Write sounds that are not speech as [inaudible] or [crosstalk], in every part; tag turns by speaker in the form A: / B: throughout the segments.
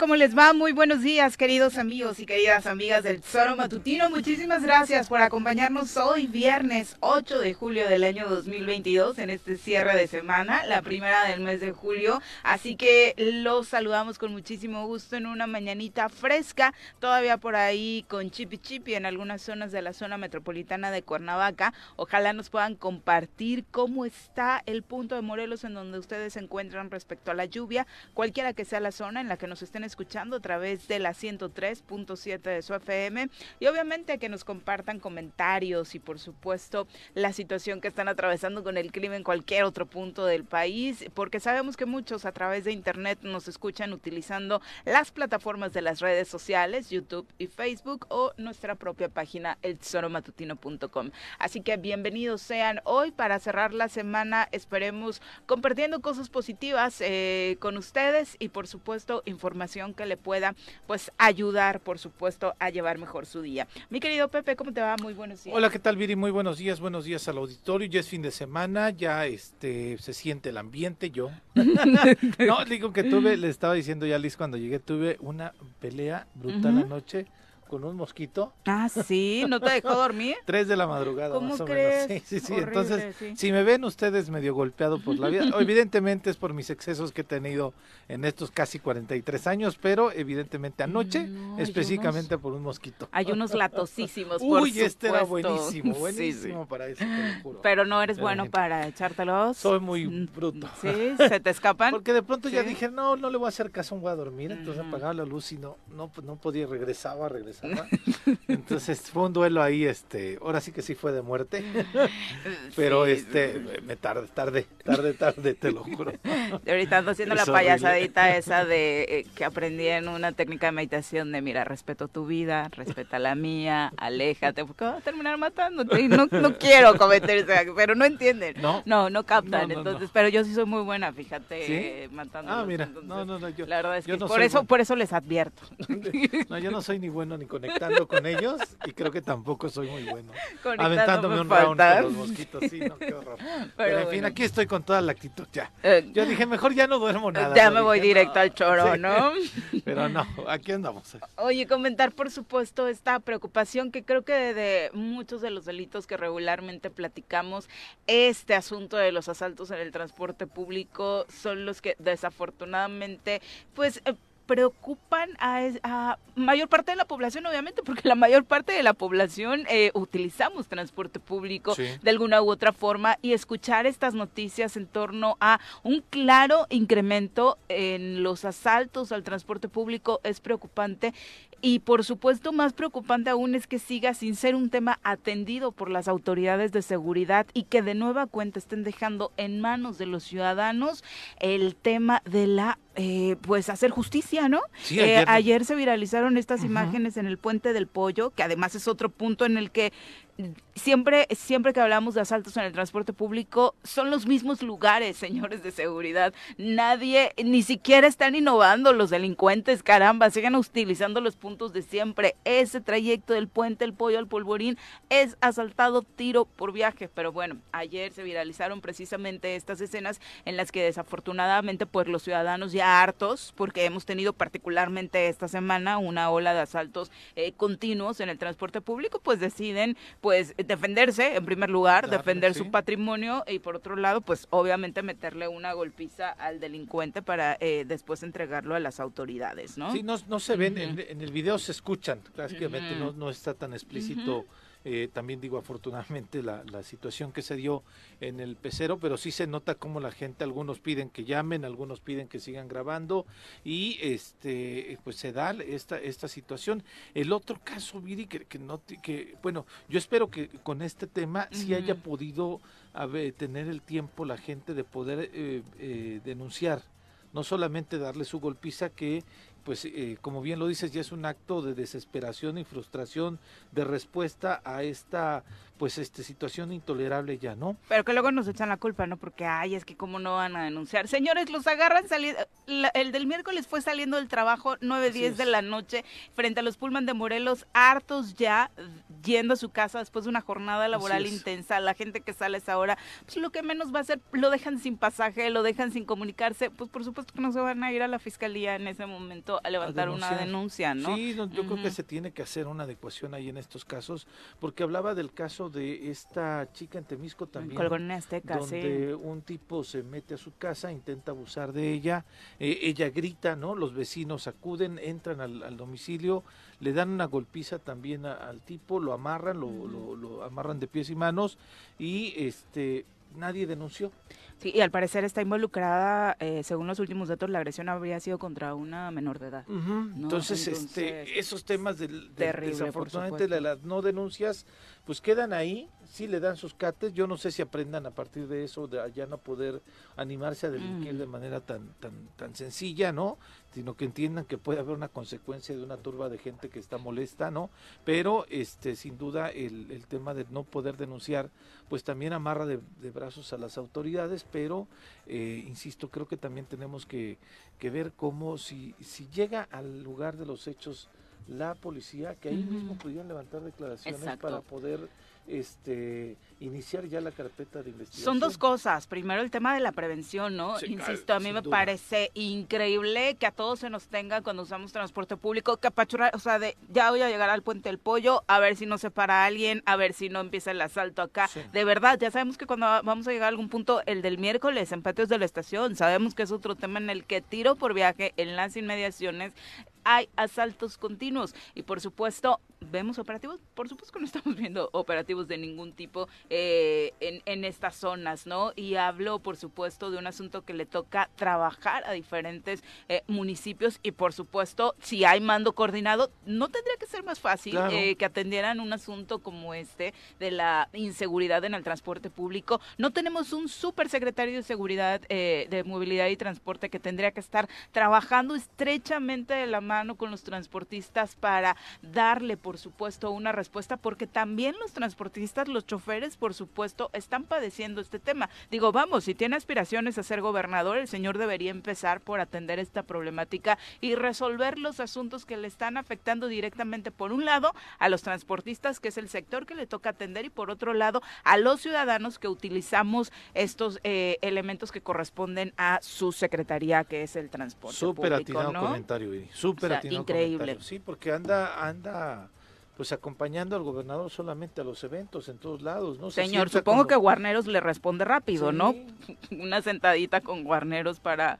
A: ¿Cómo les va? Muy buenos días, queridos amigos y queridas amigas del Tesoro Matutino. Muchísimas gracias por acompañarnos hoy, viernes 8 de julio del año 2022, en este cierre de semana, la primera del mes de julio. Así que los saludamos con muchísimo gusto en una mañanita fresca, todavía por ahí con chipi chipi en algunas zonas de la zona metropolitana de Cuernavaca. Ojalá nos puedan compartir cómo está el punto de Morelos en donde ustedes se encuentran respecto a la lluvia, cualquiera que sea la zona en la que nos estén escuchando a través de la 103.7 de su FM y obviamente que nos compartan comentarios y por supuesto la situación que están atravesando con el clima en cualquier otro punto del país, porque sabemos que muchos a través de internet nos escuchan utilizando las plataformas de las redes sociales, YouTube y Facebook o nuestra propia página eltesoromatutino.com. Así que bienvenidos sean hoy para cerrar la semana, esperemos compartiendo cosas positivas eh, con ustedes y por supuesto información que le pueda pues ayudar, por supuesto, a llevar mejor su día. Mi querido Pepe, ¿cómo te va? Muy buenos días.
B: Hola, ¿qué tal, Viri? Muy buenos días, buenos días al auditorio. Ya es fin de semana, ya este se siente el ambiente, yo. [laughs] no, digo que tuve, le estaba diciendo ya Liz cuando llegué, tuve una pelea brutal anoche con un mosquito.
A: Ah, sí, ¿no te dejó dormir? [laughs]
B: Tres de la madrugada,
A: ¿Cómo
B: más o
A: crees?
B: menos. Sí, sí, sí. Entonces, si me ven ustedes medio golpeado por la vida, [laughs] evidentemente es por mis excesos que he tenido en estos casi 43 años, pero evidentemente anoche, específicamente por un mosquito.
A: Hay unos latosísimos, [laughs] por
B: Uy, este era buenísimo, buenísimo para eso, te lo juro.
A: Pero no eres bueno para echártelos.
B: Soy muy bruto.
A: Sí, se te escapan.
B: Porque de pronto ya dije, no, no le voy a hacer caso, voy a dormir. Entonces apagaba la luz y no, no, no podía, regresaba, regresaba [laughs] entonces fue un duelo ahí, este, ahora sí que sí fue de muerte, [laughs] pero este, me tarde, tarde, tarde, tarde, te lo juro. [laughs]
A: ahorita ando haciendo la payasadita esa de eh, que aprendí en una técnica de meditación de, mira, respeto tu vida, respeta la mía, aléjate, porque vas a terminar matándote y no, no quiero cometer pero no entienden, no, no, no captan, entonces, pero yo sí soy muy buena, fíjate, matando.
B: Ah, mira, no, no, no, yo,
A: la verdad es que por eso, por eso les advierto.
B: No, yo no soy ni bueno ni conectando con ellos y creo que tampoco soy muy bueno. Aventándome un round con los mosquitos, sí, no, qué horror. [laughs] Pero, en fin, aquí estoy con toda la actitud ya. Eh, Yo dije, mejor ya no duermo nada.
A: Ya me voy directo al choro, ¿no? [laughs]
B: Pero no, aquí andamos.
A: Oye, comentar por supuesto esta preocupación que creo que de muchos de los delitos que regularmente platicamos, este asunto de los asaltos en el transporte público son los que desafortunadamente, pues eh, preocupan a, mayor parte de la población, obviamente, porque la mayor parte de la población eh, utilizamos transporte público de alguna u otra forma y escuchar estas noticias en torno a un claro incremento en los asaltos al transporte público es preocupante y por supuesto, más preocupante aún es que siga sin ser un tema atendido por las autoridades de seguridad y que de nueva cuenta estén dejando en manos de los ciudadanos el tema de la eh, pues hacer justicia, ¿no? Eh, ayer. se viralizaron estas imágenes en el puente del pollo, que además es otro punto en el que siempre, siempre que hablamos de asaltos en el transporte público, son los mismos lugares, [laughs] señores de seguridad. Nadie, ni siquiera están innovando los delincuentes, caramba, siguen utilizando los puntos de siempre. Ese trayecto del puente El Pollo al Polvorín es asaltado tiro por viaje. Pero bueno, ayer se viralizaron precisamente estas escenas en las que desafortunadamente pues los ciudadanos ya hartos, porque hemos tenido particularmente esta semana una ola de asaltos eh, continuos en el transporte público, pues deciden pues defenderse en primer lugar, defender su patrimonio y por otro lado, pues obviamente meterle una golpiza al delincuente para eh, después entregarlo a las autoridades, ¿no?
B: Sí, no, no se ven, en, el video se escuchan, prácticamente no, no está tan explícito. Eh, también digo afortunadamente la, la, situación que se dio en el pecero, pero sí se nota como la gente, algunos piden que llamen, algunos piden que sigan grabando y este pues se da esta, esta situación. El otro caso, Viri, que, que, no, que bueno, yo espero que con este tema sí haya podido tener el tiempo la gente de poder eh, eh, denunciar no solamente darle su golpiza que pues eh, como bien lo dices, ya es un acto de desesperación y frustración de respuesta a esta pues este situación intolerable ya, ¿no?
A: Pero que luego nos echan la culpa, ¿no? Porque ay, es que cómo no van a denunciar. Señores, los agarran saliendo el del miércoles fue saliendo del trabajo 9 10 de la noche frente a los Pullman de Morelos, hartos ya yendo a su casa después de una jornada laboral intensa. La gente que sale esa hora, pues lo que menos va a hacer, lo dejan sin pasaje, lo dejan sin comunicarse, pues por supuesto que no se van a ir a la fiscalía en ese momento a levantar una denuncia, ¿no?
B: Sí, yo creo que se tiene que hacer una adecuación ahí en estos casos, porque hablaba del caso de esta chica en Temisco también,
A: Colgón Azteca,
B: donde un tipo se mete a su casa, intenta abusar de ella, eh, ella grita, ¿no? Los vecinos acuden, entran al, domicilio, le dan una golpiza también al tipo, lo amarran, lo, lo amarran de pies y manos y este nadie denunció.
A: Sí, y al parecer está involucrada, eh, según los últimos datos, la agresión habría sido contra una menor de edad.
B: Entonces, este, esos temas del, desafortunadamente de las no denuncias, pues quedan ahí, sí le dan sus cates, yo no sé si aprendan a partir de eso, de allá no poder animarse a delinquir de manera tan, tan, tan sencilla, ¿no? Sino que entiendan que puede haber una consecuencia de una turba de gente que está molesta, ¿no? Pero, este, sin duda, el, el tema de no poder denunciar, pues también amarra de, de brazos a las autoridades, pero, eh, insisto, creo que también tenemos que, que ver cómo si, si llega al lugar de los hechos la policía, que ahí mismo pudieran levantar declaraciones para poder este iniciar ya la carpeta de investigación.
A: Son dos cosas. Primero el tema de la prevención, ¿no? Insisto, a mí me parece increíble que a todos se nos tenga cuando usamos transporte público que o sea, de ya voy a llegar al puente del pollo, a ver si no se para alguien, a ver si no empieza el asalto acá. De verdad, ya sabemos que cuando vamos a llegar a algún punto, el del miércoles en patios de la estación, sabemos que es otro tema en el que tiro por viaje en las inmediaciones hay asaltos continuos y por supuesto vemos operativos, por supuesto que no estamos viendo operativos de ningún tipo eh, en, en, estas zonas, ¿no? Y hablo, por supuesto, de un asunto que le toca trabajar a diferentes eh, municipios y, por supuesto, si hay mando coordinado, no tendría que ser más fácil eh, que atendieran un asunto como este de la inseguridad en el transporte público. No tenemos un supersecretario de Seguridad, de Movilidad y Transporte que tendría que estar trabajando estrechamente de la mano con los transportistas para darle, por supuesto, una respuesta, porque también los transportistas, los choferes, por supuesto, están padeciendo este tema. Digo, vamos, si tiene aspiraciones a ser gobernador, el señor debería empezar por atender esta problemática y resolver los asuntos que le están afectando directamente, por un lado, a los transportistas, que es el sector que le toca atender, y por otro lado, a los ciudadanos que utilizamos estos eh, elementos que corresponden a su secretaría, que es el transporte.
B: Súper atinado comentario, Súper
A: Increíble.
B: Sí, porque anda, anda pues acompañando al gobernador solamente a los eventos en todos lados, ¿no?
A: Señor, supongo que Guarneros le responde rápido, ¿no? [laughs] Una sentadita con Guarneros para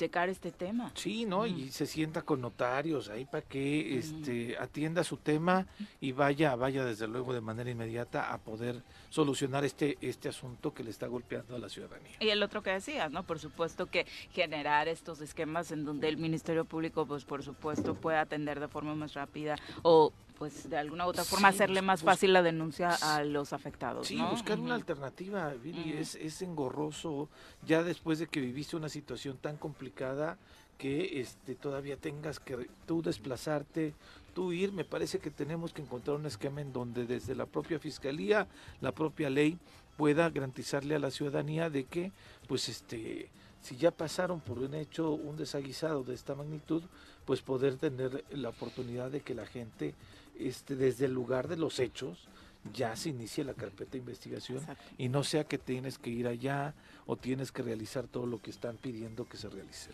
A: checar este tema.
B: Sí, ¿no? Y se sienta con notarios ahí para que este atienda su tema y vaya, vaya desde luego de manera inmediata a poder solucionar este este asunto que le está golpeando a la ciudadanía.
A: Y el otro que decías, ¿no? Por supuesto que generar estos esquemas en donde el Ministerio Público, pues por supuesto, puede atender de forma más rápida o pues de alguna u otra forma hacerle más fácil la denuncia a los afectados.
B: Sí, buscar una alternativa, Viri, es, es engorroso. Ya después de que viviste una situación tan complicada que este todavía tengas que tú desplazarte, tú ir, me parece que tenemos que encontrar un esquema en donde desde la propia fiscalía, la propia ley pueda garantizarle a la ciudadanía de que pues este si ya pasaron por un hecho, un desaguisado de esta magnitud, pues poder tener la oportunidad de que la gente este, desde el lugar de los hechos ya se inicie la carpeta de investigación y no sea que tienes que ir allá o tienes que realizar todo lo que están pidiendo que se realice.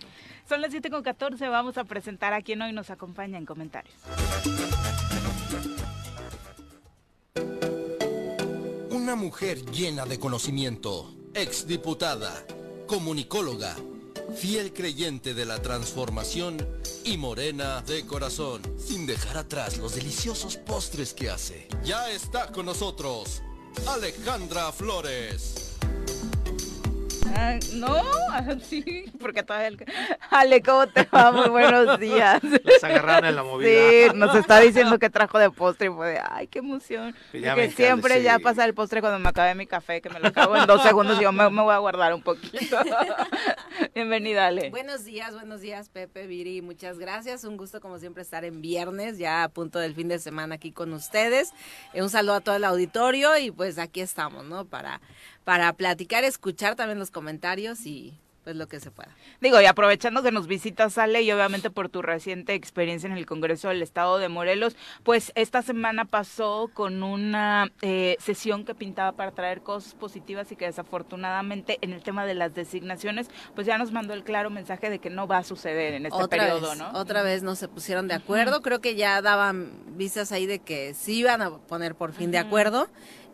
A: Son las 7 con 14, vamos a presentar a quien hoy nos acompaña en comentarios.
C: Una mujer llena de conocimiento, exdiputada, comunicóloga fiel creyente de la transformación y morena de corazón, sin dejar atrás los deliciosos postres que hace. Ya está con nosotros Alejandra Flores.
A: Ah, no, sí, porque todavía el... Ale, ¿cómo te va? Muy buenos días.
B: Les agarraron en la movida.
A: Sí, nos está diciendo que trajo de postre y fue de, ay, qué emoción. Que siempre ya pasa el postre cuando me acabe mi café, que me lo acabo en dos segundos y yo me, voy a guardar un poquito. [laughs] Bienvenida, Ale.
D: Buenos días, buenos días, Pepe, Viri, muchas gracias. Un gusto, como siempre, estar en viernes, ya a punto del fin de semana aquí con ustedes. Eh, un saludo a todo el auditorio y pues aquí estamos, ¿no? Para para platicar, escuchar también los comentarios y pues lo que se pueda.
A: Digo, y aprovechando que nos visitas, Ale, y obviamente por tu reciente experiencia en el Congreso del Estado de Morelos, pues esta semana pasó con una eh, sesión que pintaba para traer cosas positivas y que desafortunadamente en el tema de las designaciones, pues ya nos mandó el claro mensaje de que no va a suceder en este periodo, ¿no?
D: Otra vez no se pusieron de acuerdo, creo que ya daban vistas ahí de que sí iban a poner por fin de acuerdo.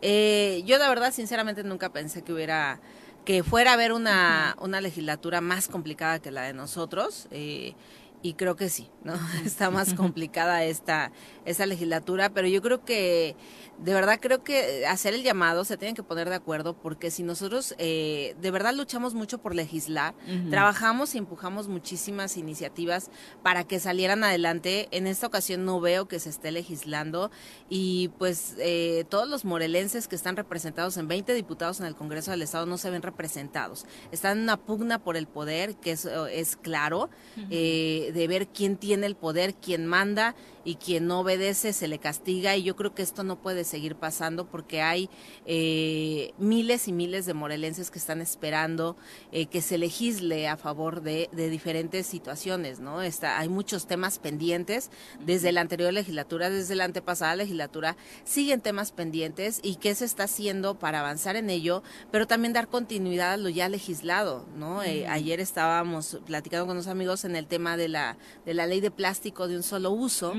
D: Eh, yo la verdad, sinceramente, nunca pensé que hubiera que fuera a haber una, una legislatura más complicada que la de nosotros. Eh, y creo que sí, ¿no? [laughs] Está más complicada esta, esta legislatura, pero yo creo que de verdad creo que hacer el llamado se tienen que poner de acuerdo porque si nosotros eh, de verdad luchamos mucho por legislar, trabajamos y empujamos muchísimas iniciativas para que salieran adelante, en esta ocasión no veo que se esté legislando y pues eh, todos los morelenses que están representados en 20 diputados en el Congreso del Estado no se ven representados. Están en una pugna por el poder, que es, es claro, eh, de ver quién tiene el poder, quién manda y quien no obedece se le castiga y yo creo que esto no puede seguir pasando porque hay eh, miles y miles de morelenses que están esperando eh, que se legisle a favor de, diferentes situaciones, ¿no? Está, hay muchos temas pendientes desde la anterior legislatura, desde la antepasada legislatura, siguen temas pendientes y qué se está haciendo para avanzar en ello, pero también dar continuidad a lo ya legislado, ¿no? Eh, ayer estábamos platicando con los amigos en el tema de la, de la ley de plástico de un solo uso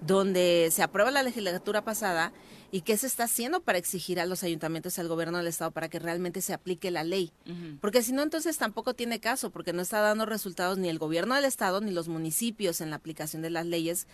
D: donde se aprueba la legislatura pasada y qué se está haciendo para exigir a los ayuntamientos y al gobierno del estado para que realmente se aplique la ley. Porque si no, entonces tampoco tiene caso, porque no está dando resultados ni el gobierno del estado ni los municipios en la aplicación de las leyes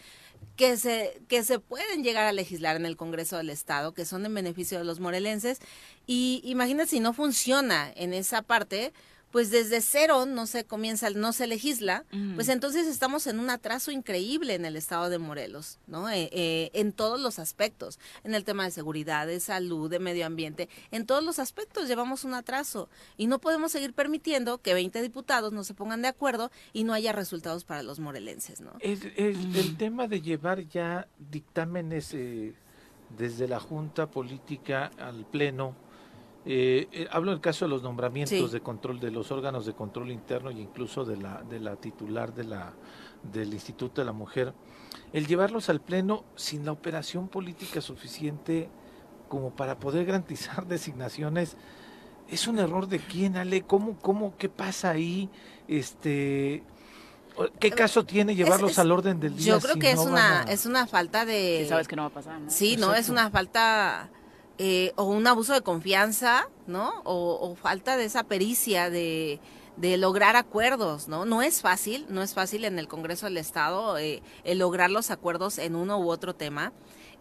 D: que se, que se pueden llegar a legislar en el Congreso del Estado, que son en beneficio de los morelenses. Y imagínate si no funciona en esa parte, pues desde cero no se comienza, no se legisla, pues entonces estamos en un atraso increíble en el estado de Morelos, ¿no? Eh, eh, en todos los aspectos, en el tema de seguridad, de salud, de medio ambiente, en todos los aspectos llevamos un atraso y no podemos seguir permitiendo que 20 diputados no se pongan de acuerdo y no haya resultados para los morelenses, ¿no?
B: El, el, tema de llevar ya dictámenes eh, desde la Junta Política al Pleno, eh, eh, hablo del caso de los nombramientos de control de los órganos de control interno e incluso de la, de la titular de la, del Instituto de la Mujer. El llevarlos al Pleno sin la operación política suficiente como para poder garantizar [laughs] designaciones, es un error de quién, Ale, ¿cómo, cómo, qué pasa ahí? Este, ¿Qué caso tiene llevarlos al orden del día?
D: Yo creo que es una es una falta de.
A: sabes que no va a pasar.
D: Sí, no es una falta eh, o un abuso de confianza, ¿no? O, falta de esa pericia de, lograr acuerdos, ¿no? No es fácil, no es fácil en el Congreso del Estado eh, el lograr los acuerdos en uno u otro tema.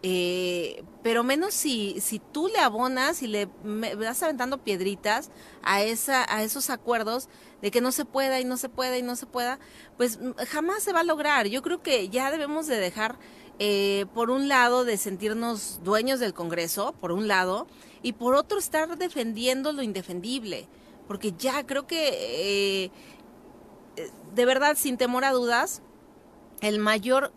D: Eh, pero menos si, tú le abonas y le vas aventando piedritas a, esa, a esos acuerdos de que no se pueda y no se pueda y no se pueda, pues jamás se va a lograr. Yo creo que ya debemos de dejar eh, por un lado, de sentirnos dueños del Congreso, por un lado, y por otro, estar defendiendo lo indefendible. Porque ya creo que, eh, de verdad, sin temor a dudas, el mayor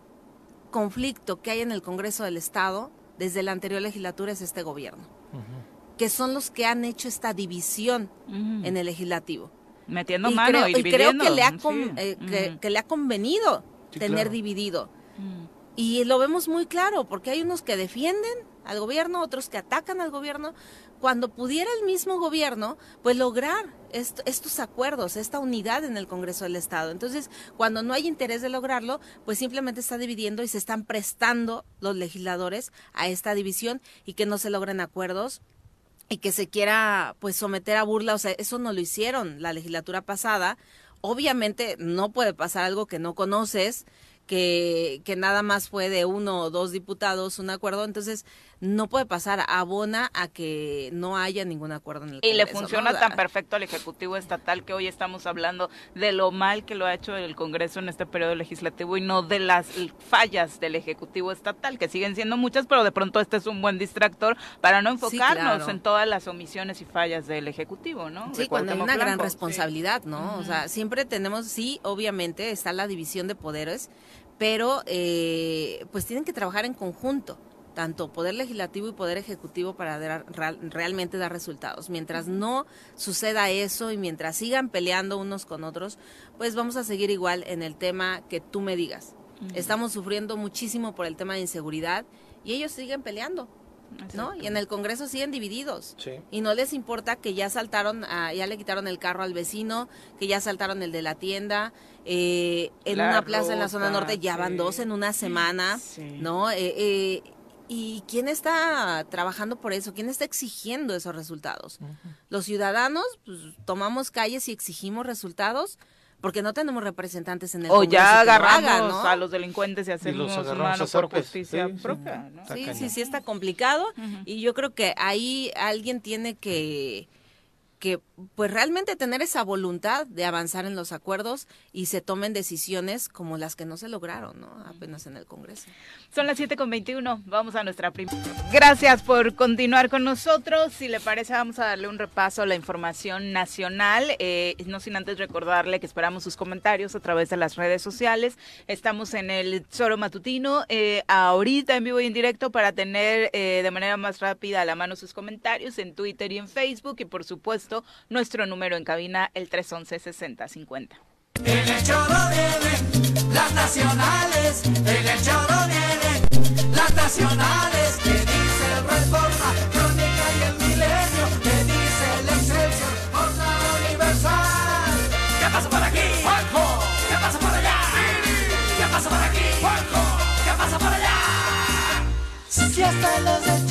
D: conflicto que hay en el Congreso del Estado desde la anterior legislatura es este gobierno, que son los que han hecho esta división en el legislativo.
A: Metiendo mano y,
D: creo que le ha, eh, que, le ha convenido tener dividido. Y lo vemos muy claro, porque hay unos que defienden al gobierno, otros que atacan al gobierno, cuando pudiera el mismo gobierno, pues lograr estos acuerdos, esta unidad en el Congreso del Estado. Entonces, cuando no hay interés de lograrlo, pues simplemente está dividiendo y se están prestando los legisladores a esta división y que no se logren acuerdos y que se quiera pues someter a burla, o sea, eso no lo hicieron la legislatura pasada. Obviamente no puede pasar algo que no conoces que, que nada más fue de uno o dos diputados un acuerdo, entonces no puede pasar, abona a que no haya ningún acuerdo en el
A: Y le funciona tan perfecto al Ejecutivo Estatal que hoy estamos hablando de lo mal que lo ha hecho el Congreso en este periodo legislativo y no de las fallas del Ejecutivo Estatal, que siguen siendo muchas, pero de pronto este es un buen distractor para no enfocarnos en todas las omisiones y fallas del Ejecutivo, ¿no?
D: Sí, cuando hay una gran responsabilidad, ¿no? O sea, siempre tenemos, sí, obviamente está la división de poderes, pero eh, pues tienen que trabajar en conjunto. tanto poder legislativo y poder ejecutivo para realmente dar resultados. Mientras no suceda eso y mientras sigan peleando unos con otros, pues vamos a seguir igual en el tema que tú me digas. Estamos sufriendo muchísimo por el tema de inseguridad y ellos siguen peleando. ¿No? Y en el Congreso siguen divididos. Y no les importa que ya saltaron, ya le quitaron el carro al vecino, que ya saltaron el de la tienda. Eh, en una plaza en la zona norte ya van dos en una semana, ¿no? Eh, eh, ¿Y quién está trabajando por eso? ¿Quién está exigiendo esos resultados? Los ciudadanos, pues, tomamos calles y exigimos resultados porque no tenemos representantes en el
A: o ya agarramos a los delincuentes y hacemos mano por justicia
D: sí, propia sí, sí, sí está complicado y yo creo que ahí alguien tiene que que pues realmente tener esa voluntad de avanzar en los acuerdos y se tomen decisiones como las que no se lograron, ¿no? Apenas en el Congreso.
A: Son las 7 con 21, vamos a nuestra primera. Gracias por continuar con nosotros. Si le parece, vamos a darle un repaso a la información nacional. Eh, no sin antes recordarle que esperamos sus comentarios a través de las redes sociales. Estamos en el Zoro Matutino, eh, ahorita en vivo y en directo para tener eh, de manera más rápida a la mano sus comentarios en Twitter y en Facebook y por supuesto nuestro número en cabina, el 311-6050. En el choro vienen las nacionales, en el choro vienen las nacionales, que dice el Reforma, Crónica y el Milenio, que dice el Excelsior, Jornada Universal. ¿Qué pasa por aquí? Juanjo. ¿Qué pasa por allá? ¿Qué pasa por aquí? Juanjo. ¿Qué pasa por allá? Si hasta los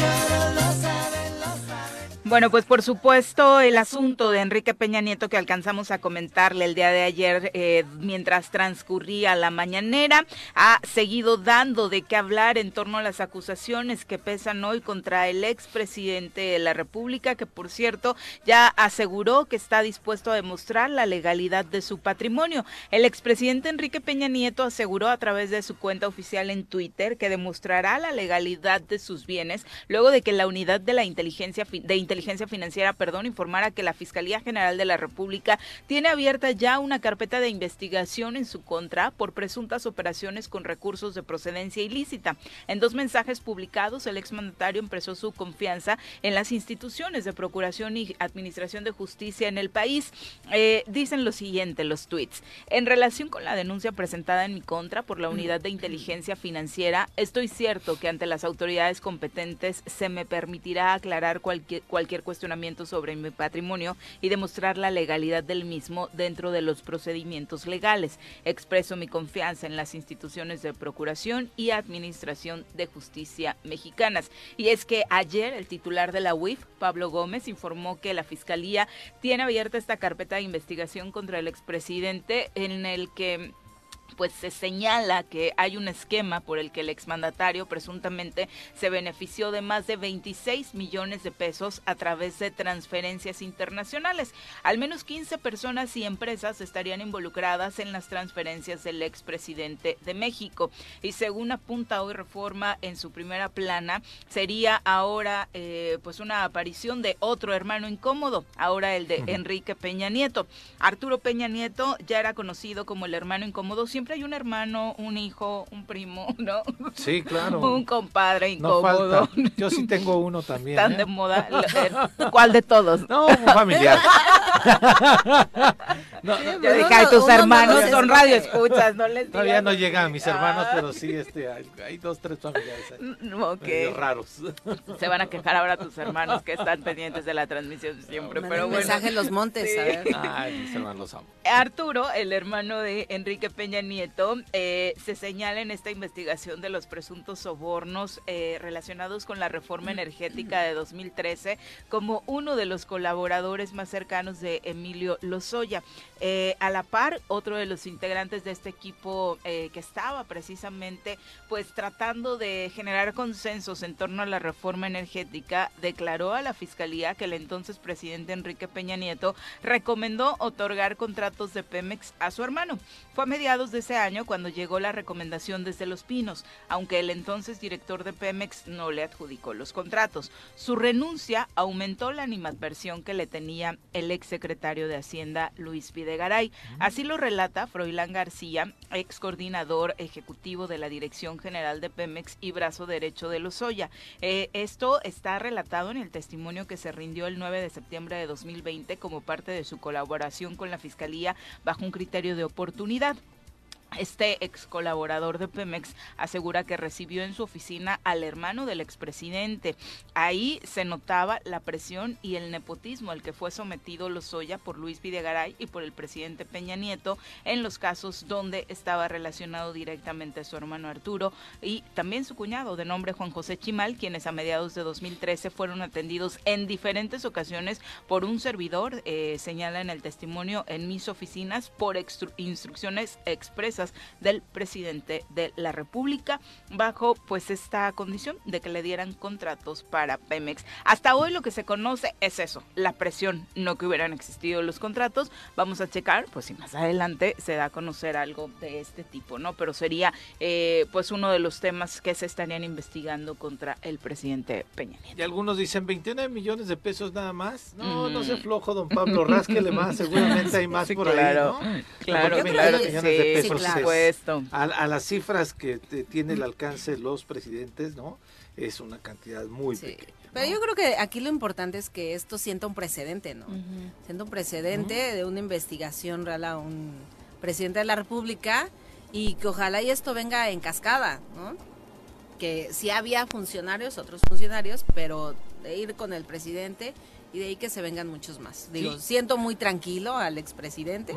A: Bueno, pues por supuesto el asunto de Enrique Peña Nieto que alcanzamos a comentarle el día de ayer eh, mientras transcurría la mañanera ha seguido dando de qué hablar en torno a las acusaciones que pesan hoy contra el expresidente de la República, que por cierto ya aseguró que está dispuesto a demostrar la legalidad de su patrimonio. El expresidente Enrique Peña Nieto aseguró a través de su cuenta oficial en Twitter que demostrará la legalidad de sus bienes luego de que la unidad de la inteligencia de inteligencia Inteligencia Financiera, perdón, informara que la Fiscalía General de la República tiene abierta ya una carpeta de investigación en su contra por presuntas operaciones con recursos de procedencia ilícita. En dos mensajes publicados, el exmandatario expresó su confianza en las instituciones de procuración y administración de justicia en el país. Eh, dicen lo siguiente los tweets. En relación con la denuncia presentada en mi contra por la Unidad de Inteligencia Financiera, estoy cierto que ante las autoridades competentes se me permitirá aclarar cualquier, cualquier cuestionamiento sobre mi patrimonio y demostrar la legalidad del mismo dentro de los procedimientos legales. Expreso mi confianza en las instituciones de procuración y administración de justicia mexicanas. Y es que ayer el titular de la UIF, Pablo Gómez, informó que la Fiscalía tiene abierta esta carpeta de investigación contra el expresidente en el que pues se señala que hay un esquema por el que el exmandatario presuntamente se benefició de más de 26 millones de pesos a través de transferencias internacionales. Al menos 15 personas y empresas estarían involucradas en las transferencias del expresidente de México. Y según apunta hoy Reforma en su primera plana, sería ahora eh, pues una aparición de otro hermano incómodo, ahora el de Enrique Peña Nieto. Arturo Peña Nieto ya era conocido como el hermano incómodo, siempre hay un hermano, un hijo, un primo, [laughs] ¿no?
B: Sí, claro.
A: un compadre incómodo. [laughs]
B: Yo sí tengo uno también.
A: Tan ¿eh? de moda. [laughs] ¿Cuál de todos?
B: No, un familiar.
A: no, yo dije, tus hermanos son radio escuchas, no les
B: Todavía no llegan mis hermanos, pero sí, este, hay, dos, tres familiares ahí. Mm, okay. raros.
A: Se van a quejar ahora tus hermanos que están pendientes de la transmisión siempre, pero
D: bueno. mensaje Los Montes, a ver.
B: Ay, mis hermanos los amo.
A: Arturo, el hermano de Enrique Peña Nieto, eh, se señala en esta investigación de los presuntos sobornos eh, relacionados con la reforma energética de 2013 como uno de los colaboradores más cercanos de Emilio Lozoya. Eh, a la par, otro de los integrantes de este equipo que estaba precisamente pues tratando de generar consensos en torno a la reforma energética, declaró a la Fiscalía que el entonces presidente Enrique Peña Nieto recomendó otorgar contratos de Pemex a su hermano. Fue a mediados de ese año cuando llegó la recomendación desde Los Pinos, aunque el entonces director de Pemex no le adjudicó los contratos. Su renuncia aumentó la animadversión que le tenía el exsecretario de Hacienda, Luis Videgaray. Así lo relata Froilán García, ex coordinador ejecutivo de la Dirección General de Pemex y brazo derecho de Lozoya. Eh, esto está relatado en el testimonio que se rindió el 9 de septiembre de 2020 como parte de su colaboración con la Fiscalía bajo un criterio de oportunidad. Este ex colaborador de Pemex asegura que recibió en su oficina al hermano del expresidente. Ahí se notaba la presión y el nepotismo al que fue sometido Lozoya por Luis Videgaray y por el presidente Peña Nieto en los casos donde estaba relacionado directamente su hermano Arturo y también su cuñado de nombre Juan José Chimal, quienes a mediados de 2013 fueron atendidos en diferentes ocasiones por un servidor, eh, señala en el testimonio, en mis oficinas por instrucciones expresas del presidente de la República bajo pues esta condición de que le dieran contratos para Pemex. Hasta hoy lo que se conoce es eso, la presión, no que hubieran existido los contratos. Vamos a checar, pues si más adelante se da a conocer algo de este tipo, ¿no? Pero sería eh, pues uno de los temas que se estarían investigando contra el presidente Peña Nieto.
B: Y algunos dicen 29 millones de pesos nada más. No, no se flojo, don Pablo, rásquele más, seguramente hay más por ahí, ¿no?
A: Claro, claro, millones de pesos supuesto.
B: A, las cifras que tiene el alcance los presidentes, ¿no? Es una cantidad muy pequeña.
D: Pero yo creo que aquí lo importante es que esto sienta un precedente, ¿no? Sienta un precedente de una investigación real a un presidente de la República y que ojalá y esto venga en cascada, ¿no? Que sí había funcionarios, otros funcionarios, pero de ir con el presidente y de ahí que se vengan muchos más. Digo, siento muy tranquilo al expresidente,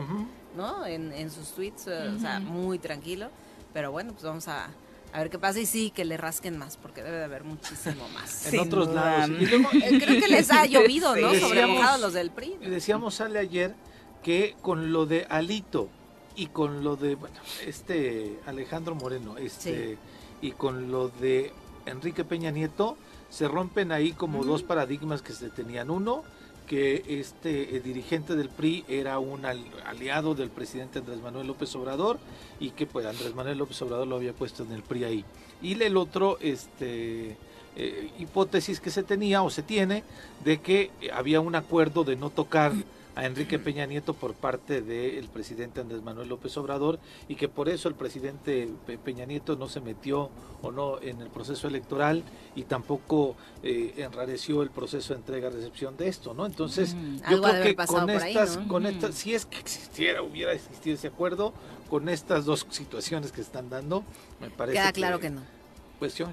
D: ¿no? En, en sus tweets, o sea, muy tranquilo, pero bueno, pues vamos a, a ver qué pasa y sí, que le rasquen más, porque debe de haber muchísimo más. [laughs]
B: en otros lados.
D: Eh, creo que les ha [laughs] llovido, ¿no? Sobre los del PRI.
B: Y decíamos, sale ayer, que con lo de Alito y con lo de, bueno, este Alejandro Moreno, este, y con lo de Enrique Peña Nieto, se rompen ahí como dos paradigmas que se tenían. Uno, que este dirigente del PRI era un aliado del presidente Andrés Manuel López Obrador y que pues Andrés Manuel López Obrador lo había puesto en el PRI ahí. Y el otro, este eh, hipótesis que se tenía o se tiene de que había un acuerdo de no tocar a Enrique Peña Nieto por parte del presidente Andrés Manuel López Obrador y que por eso el presidente Peña Nieto no se metió o no en el proceso electoral y tampoco eh, enrareció el proceso de entrega-recepción de esto, ¿no? Entonces, yo creo que con estas, con estas, si es que existiera, hubiera existido ese acuerdo, con estas dos situaciones que están dando, me parece
D: Queda claro que no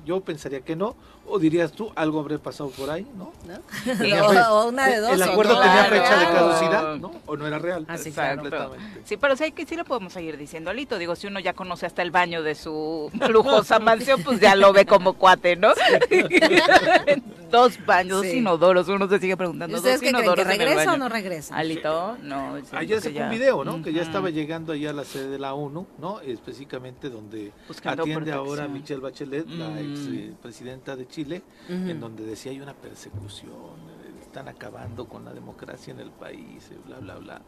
B: yo pensaría que no. O dirías tú, algo habré pasado por ahí, ¿no? [laughs]
D: o una de dos.
B: El acuerdo tenía fecha de caducidad, ¿no? O no era real.
A: Así pero, sí, pero sí, sí lo podemos seguir diciendo, Alito. Digo, si uno ya conoce hasta el baño de su lujosa [laughs] mansión, pues ya lo ve como cuate, ¿no? [laughs] dos baños, dos inodoros. Uno se sigue preguntando, ¿Ustedes
D: ¿dos inodoros que regresa o no regresa?
A: Alito, no.
B: Ayer se fue un video, ¿no? Que ya estaba llegando allá a la sede de la ONU, ¿no? Específicamente donde atiende ahora Michelle Bachelet, la ex eh, presidenta de Chile, en donde decía hay una persecución, eh, están acabando con la democracia en el país, eh, bla, bla, bla.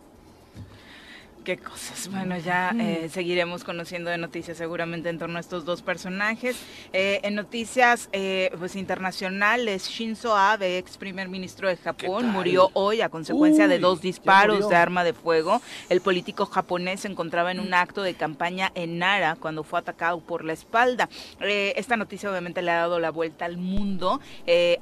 A: Qué cosas. Bueno, ya eh, seguiremos conociendo de noticias seguramente en torno a estos dos personajes. Eh, en noticias eh, pues internacionales, Shinzo Abe, ex primer ministro de Japón, murió hoy a consecuencia de dos disparos de arma de fuego. El político japonés se encontraba en un acto de campaña en Nara cuando fue atacado por la espalda. esta noticia obviamente le ha dado la vuelta al mundo.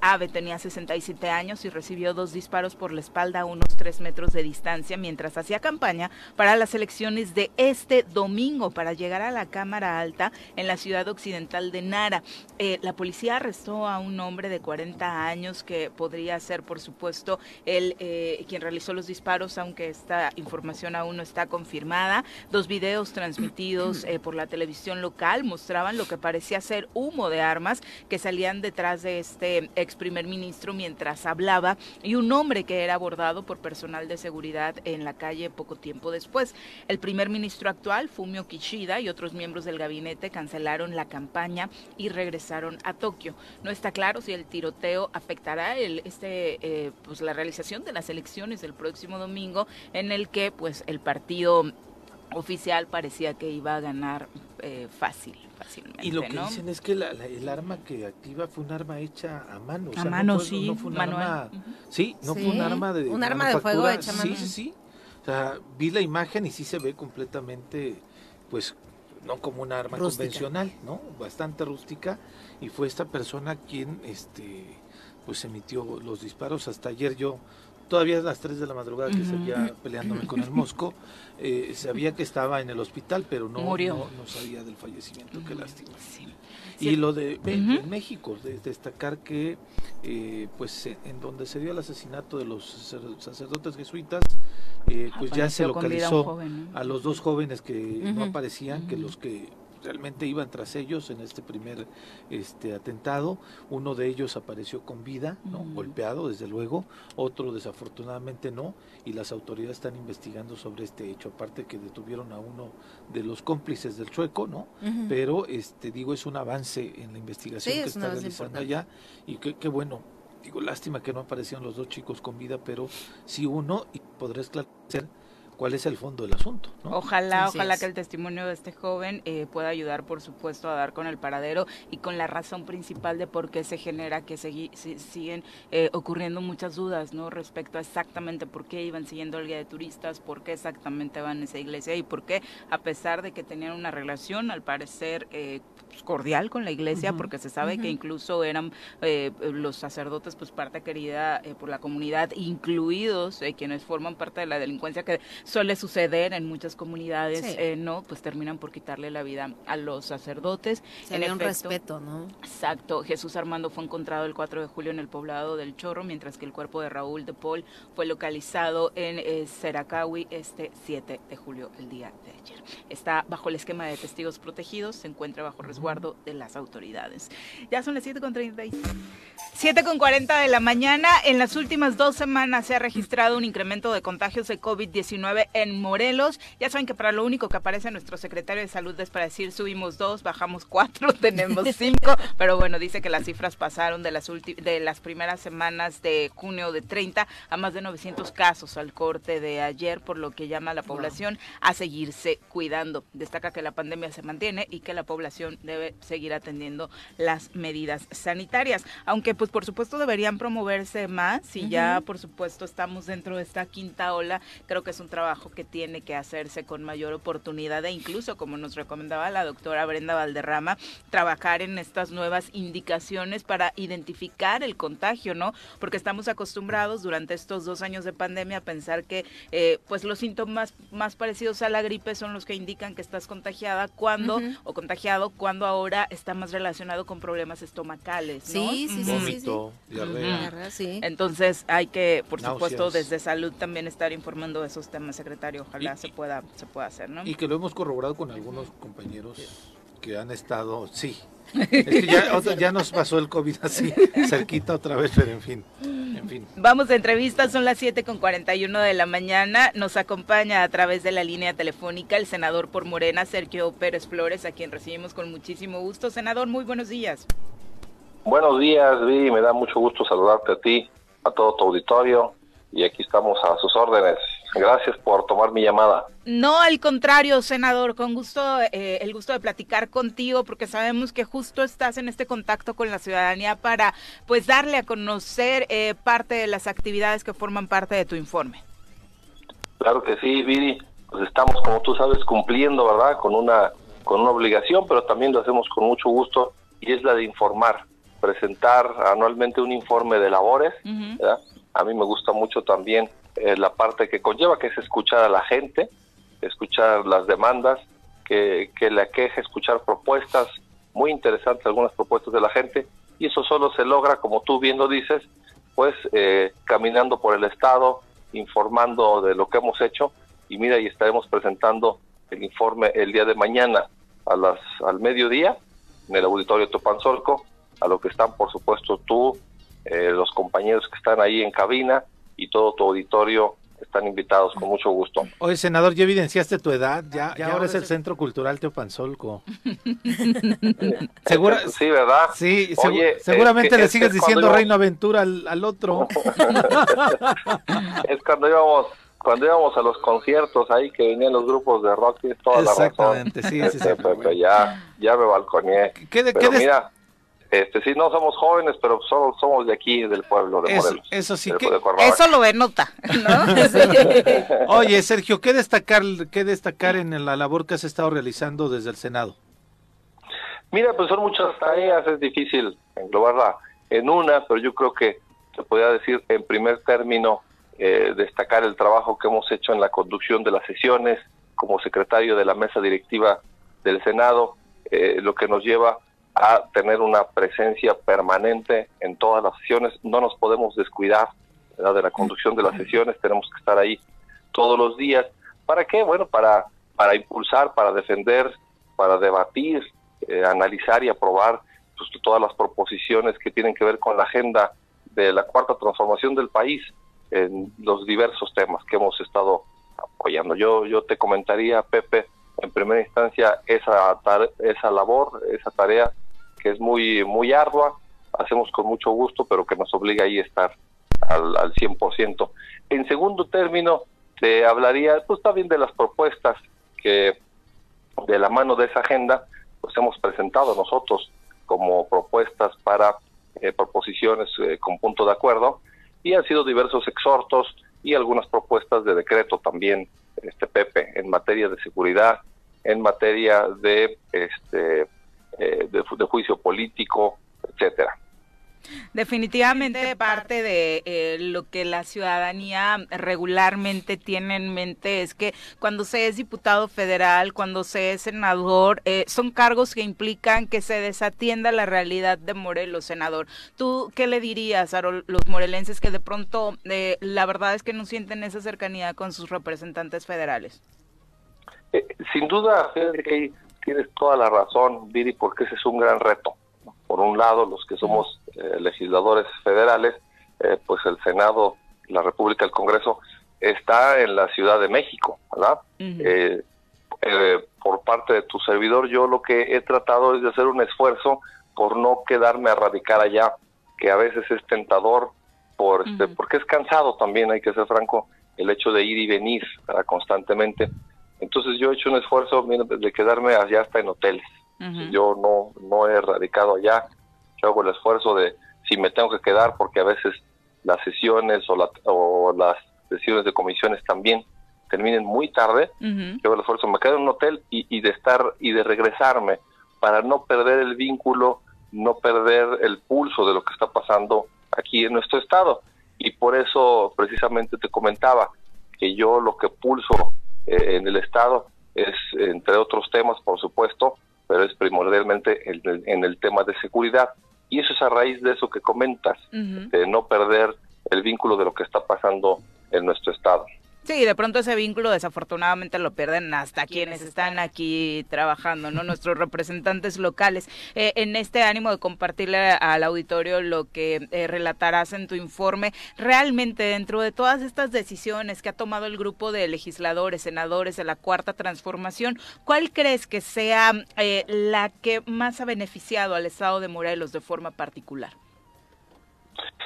A: Abe tenía 67 años y recibió dos disparos por la espalda a unos tres metros de distancia mientras hacía campaña para las elecciones de este domingo para llegar a la Cámara Alta en la ciudad occidental de Nara. Eh, la policía arrestó a un hombre de 40 años que podría ser, por supuesto, el eh, quien realizó los disparos, aunque esta información aún no está confirmada. Dos videos transmitidos [clears throat] eh, por la televisión local mostraban lo que parecía ser humo de armas que salían detrás de este ex primer ministro mientras hablaba y un hombre que era abordado por personal de seguridad en la calle poco tiempo después. El primer ministro actual, Fumio Kishida, y otros miembros del gabinete cancelaron la campaña y regresaron a Tokio. No está claro si el tiroteo afectará el, este, eh, pues la realización de las elecciones del próximo domingo, en el que pues el partido oficial parecía que iba a ganar eh, fácil, fácilmente.
B: Y lo que dicen es que el arma que activa fue un arma hecha a mano.
A: a mano, sí,
B: no fue un arma, sí, no fue un arma de
D: un arma de fuego hecha a mano.
B: Sí, sí, sí. O sea, vi la imagen y sí se ve completamente, pues, no como un arma convencional, ¿no? Bastante rústica. Y fue esta persona quien, este, pues, emitió los disparos. Hasta ayer yo todavía a las 3 de la madrugada que seguía peleándome con el mosco, eh, sabía que estaba en el hospital, pero no, no, sabía del fallecimiento, qué lástima. Y lo de México, de destacar que eh, pues en donde se dio el asesinato de los sacerdotes jesuitas, eh, pues ya se localizó a los dos jóvenes que no aparecían, que los que realmente iban tras ellos en este primer este atentado. Uno de ellos apareció con vida, ¿no? golpeado desde luego, otro desafortunadamente no, y las autoridades están investigando sobre este hecho, aparte que detuvieron a uno de los cómplices del chueco, ¿no? Pero este digo es un avance en la investigación que está realizando allá y qué bueno. Digo, lástima que no aparecieron los dos chicos con vida, pero sí uno y podré esclarecer cuál es el fondo del asunto.
A: Ojalá, ojalá que el testimonio de este joven eh, pueda ayudar, por supuesto, a dar con el paradero y con la razón principal de por qué se genera que siguen eh, ocurriendo muchas dudas, ¿no? Respecto a exactamente por qué iban siguiendo el guía de turistas, por qué exactamente van a esa iglesia y por qué, a pesar de que tenían una relación, al parecer eh, pues, cordial con la iglesia, porque se sabe que incluso eran los sacerdotes, pues parte querida por la comunidad, incluidos quienes forman parte de la delincuencia que suele suceder en muchas comunidades, eh, ¿no? Pues terminan por quitarle la vida a los sacerdotes.
D: Se en un respeto, ¿no?
A: Exacto. Jesús Armando fue encontrado el 4 de julio en el poblado del Chorro, mientras que el cuerpo de Raúl de Paul fue localizado en eh, Seracawi este 7 de julio, el día de ayer. Está bajo el esquema de testigos protegidos, se encuentra bajo resguardo de las autoridades. Ya son las 7.30. 7.40 de la mañana. En las últimas dos semanas se ha registrado un incremento de contagios de COVID-19 en Morelos. Ya saben que para lo único que aparece nuestro secretario de salud es para decir subimos dos, bajamos cuatro, [laughs] tenemos cinco, pero bueno, dice que las cifras pasaron de las, de las primeras semanas de junio de 30 a más de 900 casos al corte de ayer, por lo que llama a la población a seguirse cuidando. Destaca que la pandemia se mantiene y que la población debe seguir atendiendo las medidas sanitarias, aunque pues por supuesto deberían promoverse más y ya por supuesto estamos dentro de esta quinta ola, creo que es un trabajo que tiene que hacerse con mayor oportunidad e incluso, como nos recomendaba la doctora Brenda Valderrama, trabajar en estas nuevas indicaciones para identificar el contagio, ¿no? Porque estamos acostumbrados durante estos dos años de pandemia a pensar que eh, pues los síntomas más parecidos a la gripe son los que indican que estás contagiada cuando o contagiado cuando ahora está más relacionado con problemas estomacales,
D: ¿no? Sí, sí, sí,
A: sí, Entonces hay que, por supuesto, desde salud también estar informando de esos temas secretario, ojalá se pueda se pueda hacer, ¿no?
B: Y que lo hemos corroborado con algunos compañeros que han estado, sí. Es que ya, [laughs] ya nos pasó el COVID así, cerquita otra vez, pero en fin, en fin.
A: Vamos a entrevistas, son las 7 con 41 de la mañana. Nos acompaña a través de la línea telefónica el senador por Morena, Sergio Pérez Flores, a quien recibimos con muchísimo gusto. Senador, muy buenos días.
E: Buenos días, Vi, me da mucho gusto saludarte a ti, a todo tu auditorio, y aquí estamos a sus órdenes. Gracias por tomar mi llamada.
A: No, al contrario, senador, con gusto, eh, el gusto de platicar contigo, porque sabemos que justo estás en este contacto con la ciudadanía para, pues, darle a conocer eh, parte de las actividades que forman parte de tu informe.
E: Claro que sí, Viri. Pues estamos, como tú sabes, cumpliendo, ¿verdad? Con una, con una obligación, pero también lo hacemos con mucho gusto y es la de informar, presentar anualmente un informe de labores, ¿verdad? A mí me gusta mucho también eh, la parte que conlleva, que es escuchar a la gente, escuchar las demandas, que, que le escuchar propuestas, muy interesantes algunas propuestas de la gente, y eso solo se logra, como tú bien lo dices, pues eh, caminando por el Estado, informando de lo que hemos hecho, y mira, y estaremos presentando el informe el día de mañana a las al mediodía en el auditorio Topanzolco, a lo que están, por supuesto, tú, eh, los compañeros que están ahí en cabina y todo tu auditorio están invitados con mucho gusto.
B: Oye, senador, ya evidenciaste tu edad, ya, ya ahora es el Centro Cultural Teopanzolco. [laughs]
E: ¿Segura? Sí, ¿verdad?
B: Sí, seguramente le sigues diciendo Reino Aventura al, otro. [laughs]
E: es cuando íbamos cuando íbamos a los conciertos ahí que venían los grupos de rock, tienes toda la razón.
B: Exactamente, sí, sí, sí. [laughs]
E: ya, ya me balconeé.
B: ¿Qué, Pero mira,
E: Este, sí, no somos jóvenes, pero somos, somos de aquí, del pueblo de Morelos.
B: Eso, sí,
A: que, eso lo denota,
B: ¿no? [laughs] Oye, Sergio, ¿qué destacar, ¿qué destacar en la labor que has estado realizando desde el Senado?
E: Mira, pues son muchas tareas, es difícil englobarla en una, pero yo creo que se podría decir en primer término eh, destacar el trabajo que hemos hecho en la conducción de las sesiones como secretario de la mesa directiva del Senado, eh, lo que nos lleva a tener una presencia permanente en todas las sesiones. No nos podemos descuidar de la conducción de las sesiones, tenemos que estar ahí todos los días. ¿Para qué? Bueno, para, para impulsar, para defender, para debatir, eh, analizar y aprobar pues, todas las proposiciones que tienen que ver con la agenda de la cuarta transformación del país en los diversos temas que hemos estado apoyando. Yo, yo te comentaría, Pepe, en primera instancia esa, esa labor, esa tarea que es muy, muy ardua, hacemos con mucho gusto, pero que nos obliga ahí a estar al, al 100%. En segundo término, te hablaría pues también de las propuestas que de la mano de esa agenda pues hemos presentado nosotros como propuestas para eh, proposiciones eh, con punto de acuerdo y han sido diversos exhortos y algunas propuestas de decreto también este Pepe en materia de seguridad en materia de este eh, de juicio político etcétera
A: Definitivamente parte de eh, lo que la ciudadanía regularmente tiene en mente es que cuando se es diputado federal, cuando se es senador, eh, son cargos que implican que se desatienda la realidad de Morelos, senador. ¿Tú qué le dirías a los morelenses que de pronto eh, la verdad es que no sienten esa cercanía con sus representantes federales?
E: sin duda, tienes toda la razón, Viri, porque ese es un gran reto por un lado, los que somos eh, legisladores federales, eh, pues el Senado, la República, el Congreso, está en la Ciudad de México, ¿verdad? Eh, por parte de tu servidor, yo lo que he tratado es de hacer un esfuerzo por no quedarme a radicar allá, que a veces es tentador, por este, porque es cansado también, hay que ser franco, el hecho de ir y venir constantemente. Entonces yo he hecho un esfuerzo de quedarme allá hasta en hoteles. Yo no, no he radicado allá, yo hago el esfuerzo de si me tengo que quedar porque a veces las sesiones o, o las sesiones de comisiones también terminen muy tarde, yo hago el esfuerzo, me quedo en un hotel y, y de estar y de regresarme para no perder el vínculo, no perder el pulso de lo que está pasando aquí en nuestro estado. Y por eso precisamente te comentaba que yo lo que pulso eh, en el estado es, entre otros temas, por supuesto, pero es primordialmente en el, tema de seguridad. Y eso es a raíz de eso que comentas, de no perder el vínculo de lo que está pasando en nuestro estado.
A: Sí, de pronto ese vínculo desafortunadamente lo pierden hasta quienes están aquí trabajando, ¿no? [laughs] Nuestros representantes locales. Eh, en este ánimo de compartirle al auditorio lo que eh, relatarás en tu informe, realmente dentro de todas estas decisiones que ha tomado el grupo de legisladores, senadores de la Cuarta Transformación, ¿cuál crees que sea eh, la que más ha beneficiado al Estado de Morelos de forma particular?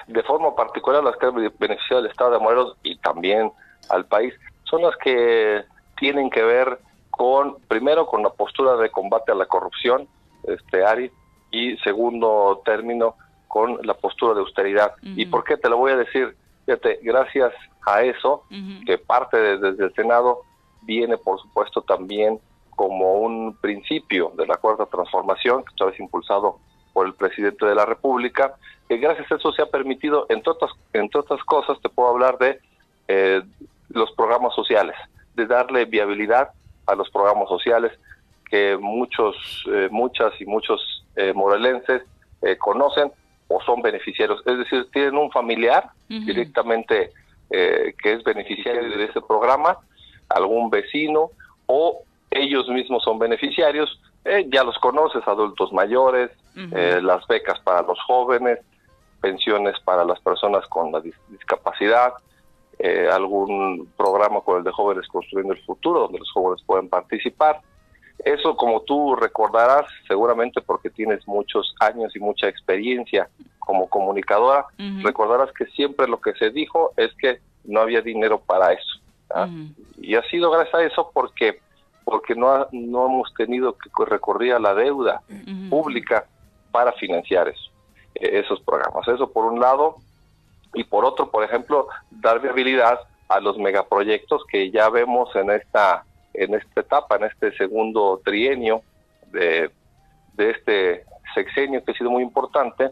E: De forma particular, las que han beneficiado al Estado de Morelos y también al país son las que tienen que ver con, primero, con la postura de combate a la corrupción, este Ari, y segundo término, con la postura de austeridad. ¿Y por qué? Te lo voy a decir. Fíjate, gracias a eso, que parte desde el Senado, viene, por supuesto, también como un principio de la cuarta transformación, que está impulsado por el presidente de la República, que gracias a eso se ha permitido, entre otras, entre otras cosas, te puedo hablar de eh, los programas sociales, de darle viabilidad a los programas sociales que muchos, eh, muchas y muchos eh, morelenses eh, conocen o son beneficiarios. Es decir, tienen un familiar directamente que es beneficiario de ese programa, algún vecino o ellos mismos son beneficiarios, ya los conoces, adultos mayores, las becas para los jóvenes, pensiones para las personas con la discapacidad, eh, algún programa con el de jóvenes construyendo el futuro, donde los jóvenes pueden participar. Eso, como tú recordarás, seguramente porque tienes muchos años y mucha experiencia como comunicadora, recordarás que siempre lo que se dijo es que no había dinero para eso. Y ha sido gracias a eso porque porque no, no hemos tenido que recorrer a la deuda pública para financiar eso, esos programas. Eso por un lado, y por otro, por ejemplo, dar viabilidad a los megaproyectos que ya vemos en esta en esta etapa, en este segundo trienio de, de este sexenio que ha sido muy importante.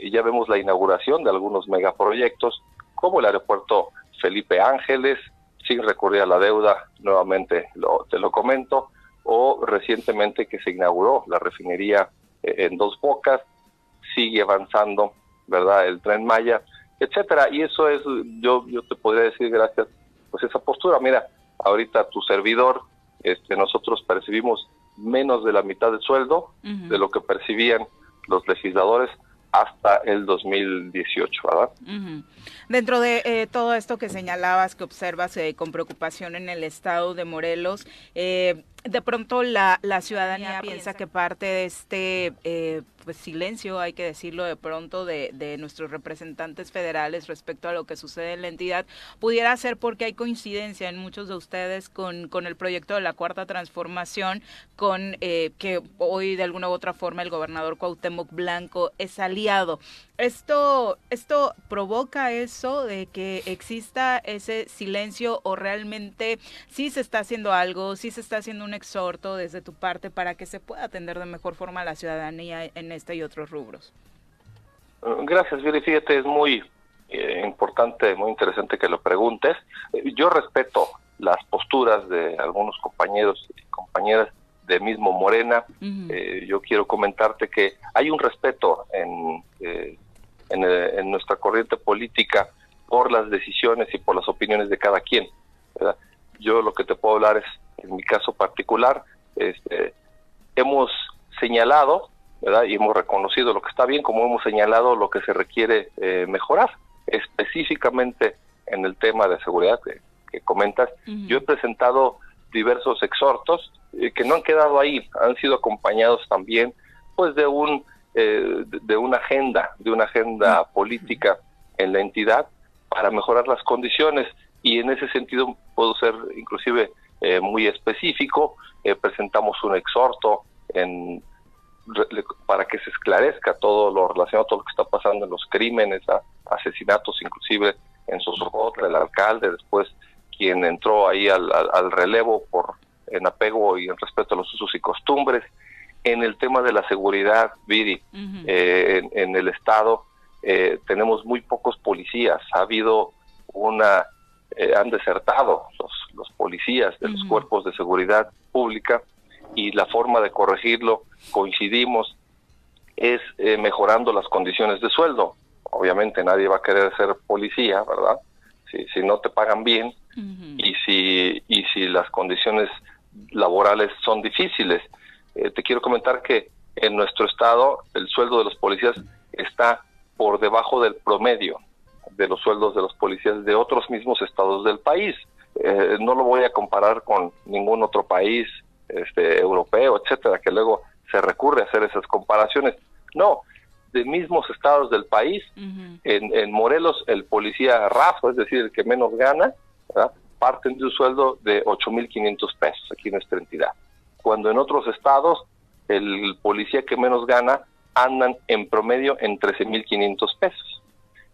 E: y ya vemos la inauguración de algunos megaproyectos, como el aeropuerto Felipe Ángeles, sin recurrir a la deuda, nuevamente lo, te lo comento, o recientemente que se inauguró la refinería eh, en Dos Bocas, sigue avanzando, ¿verdad? El tren Maya, etcétera. Y eso es, yo, yo te podría decir gracias, pues esa postura. Mira, ahorita tu servidor, este, nosotros percibimos menos de la mitad del sueldo de lo que percibían los legisladores hasta el 2018, ¿verdad?
A: Dentro de eh, todo esto que señalabas, que observas eh, con preocupación en el estado de Morelos, eh, de pronto la, la ciudadanía piensa que parte de este eh, pues silencio, hay que decirlo de pronto, de, de, nuestros representantes federales respecto a lo que sucede en la entidad, pudiera ser porque hay coincidencia en muchos de ustedes con, con el proyecto de la Cuarta Transformación, con eh, que hoy de alguna u otra forma el gobernador Cuauhtémoc Blanco es aliado. Esto, esto provoca eso de que exista ese silencio o realmente sí se está haciendo algo, sí se está haciendo un exhorto desde tu parte para que se pueda atender de mejor forma a la ciudadanía en este y otros rubros.
E: Gracias, Viri. Fíjate, es muy eh, importante, muy interesante que lo preguntes. Yo respeto las posturas de algunos compañeros y compañeras de mismo Morena. Uh -huh. eh, yo quiero comentarte que hay un respeto en, eh, en, eh, en, nuestra corriente política por las decisiones y por las opiniones de cada quien. ¿verdad? Yo lo que te puedo hablar es, en mi caso particular, este, hemos señalado ¿verdad? y hemos reconocido lo que está bien, como hemos señalado lo que se requiere eh, mejorar. Específicamente en el tema de seguridad que, que comentas, uh -huh. yo he presentado diversos exhortos eh, que no han quedado ahí, han sido acompañados también pues de un eh, de una agenda, de una agenda política en la entidad para mejorar las condiciones y en ese sentido puedo ser inclusive eh, muy específico, eh, presentamos un exhorto en para que se esclarezca todo lo relacionado a todo lo que está pasando en los crímenes, a, asesinatos inclusive en Sosogotla, el alcalde, después quien entró ahí al, al, al, relevo por en apego y en respeto a los usos y costumbres. En el tema de la seguridad, Viri, uh -huh. eh, en, en, el Estado eh, tenemos muy pocos policías. Ha habido una, eh, han desertado los, los policías de uh -huh. los cuerpos de seguridad pública y la forma de corregirlo, coincidimos, es eh, mejorando las condiciones de sueldo. Obviamente nadie va a querer ser policía, ¿verdad? Si, si no te pagan bien uh -huh. y, si, y si las condiciones laborales son difíciles. Eh, te quiero comentar que en nuestro estado el sueldo de los policías está por debajo del promedio de los sueldos de los policías de otros mismos estados del país. Eh, no lo voy a comparar con ningún otro país este, europeo, etcétera, que luego se recurre a hacer esas comparaciones. No, de mismos estados del país, uh -huh. en, en, Morelos el policía raso, es decir, el que menos gana, ¿verdad? parten de un sueldo de 8.500 pesos aquí en nuestra entidad. Cuando en otros estados el policía que menos gana andan en promedio en 13.500 pesos.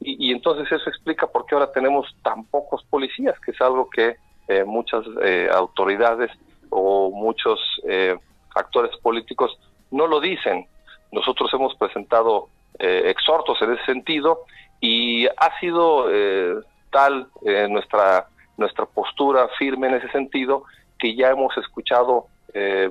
E: Y, y, entonces eso explica por qué ahora tenemos tan pocos policías, que es algo que eh, muchas eh, autoridades o muchos eh, actores políticos no lo dicen. Nosotros hemos presentado eh, exhortos en ese sentido y ha sido eh, tal nuestra nuestra postura firme en ese sentido que ya hemos escuchado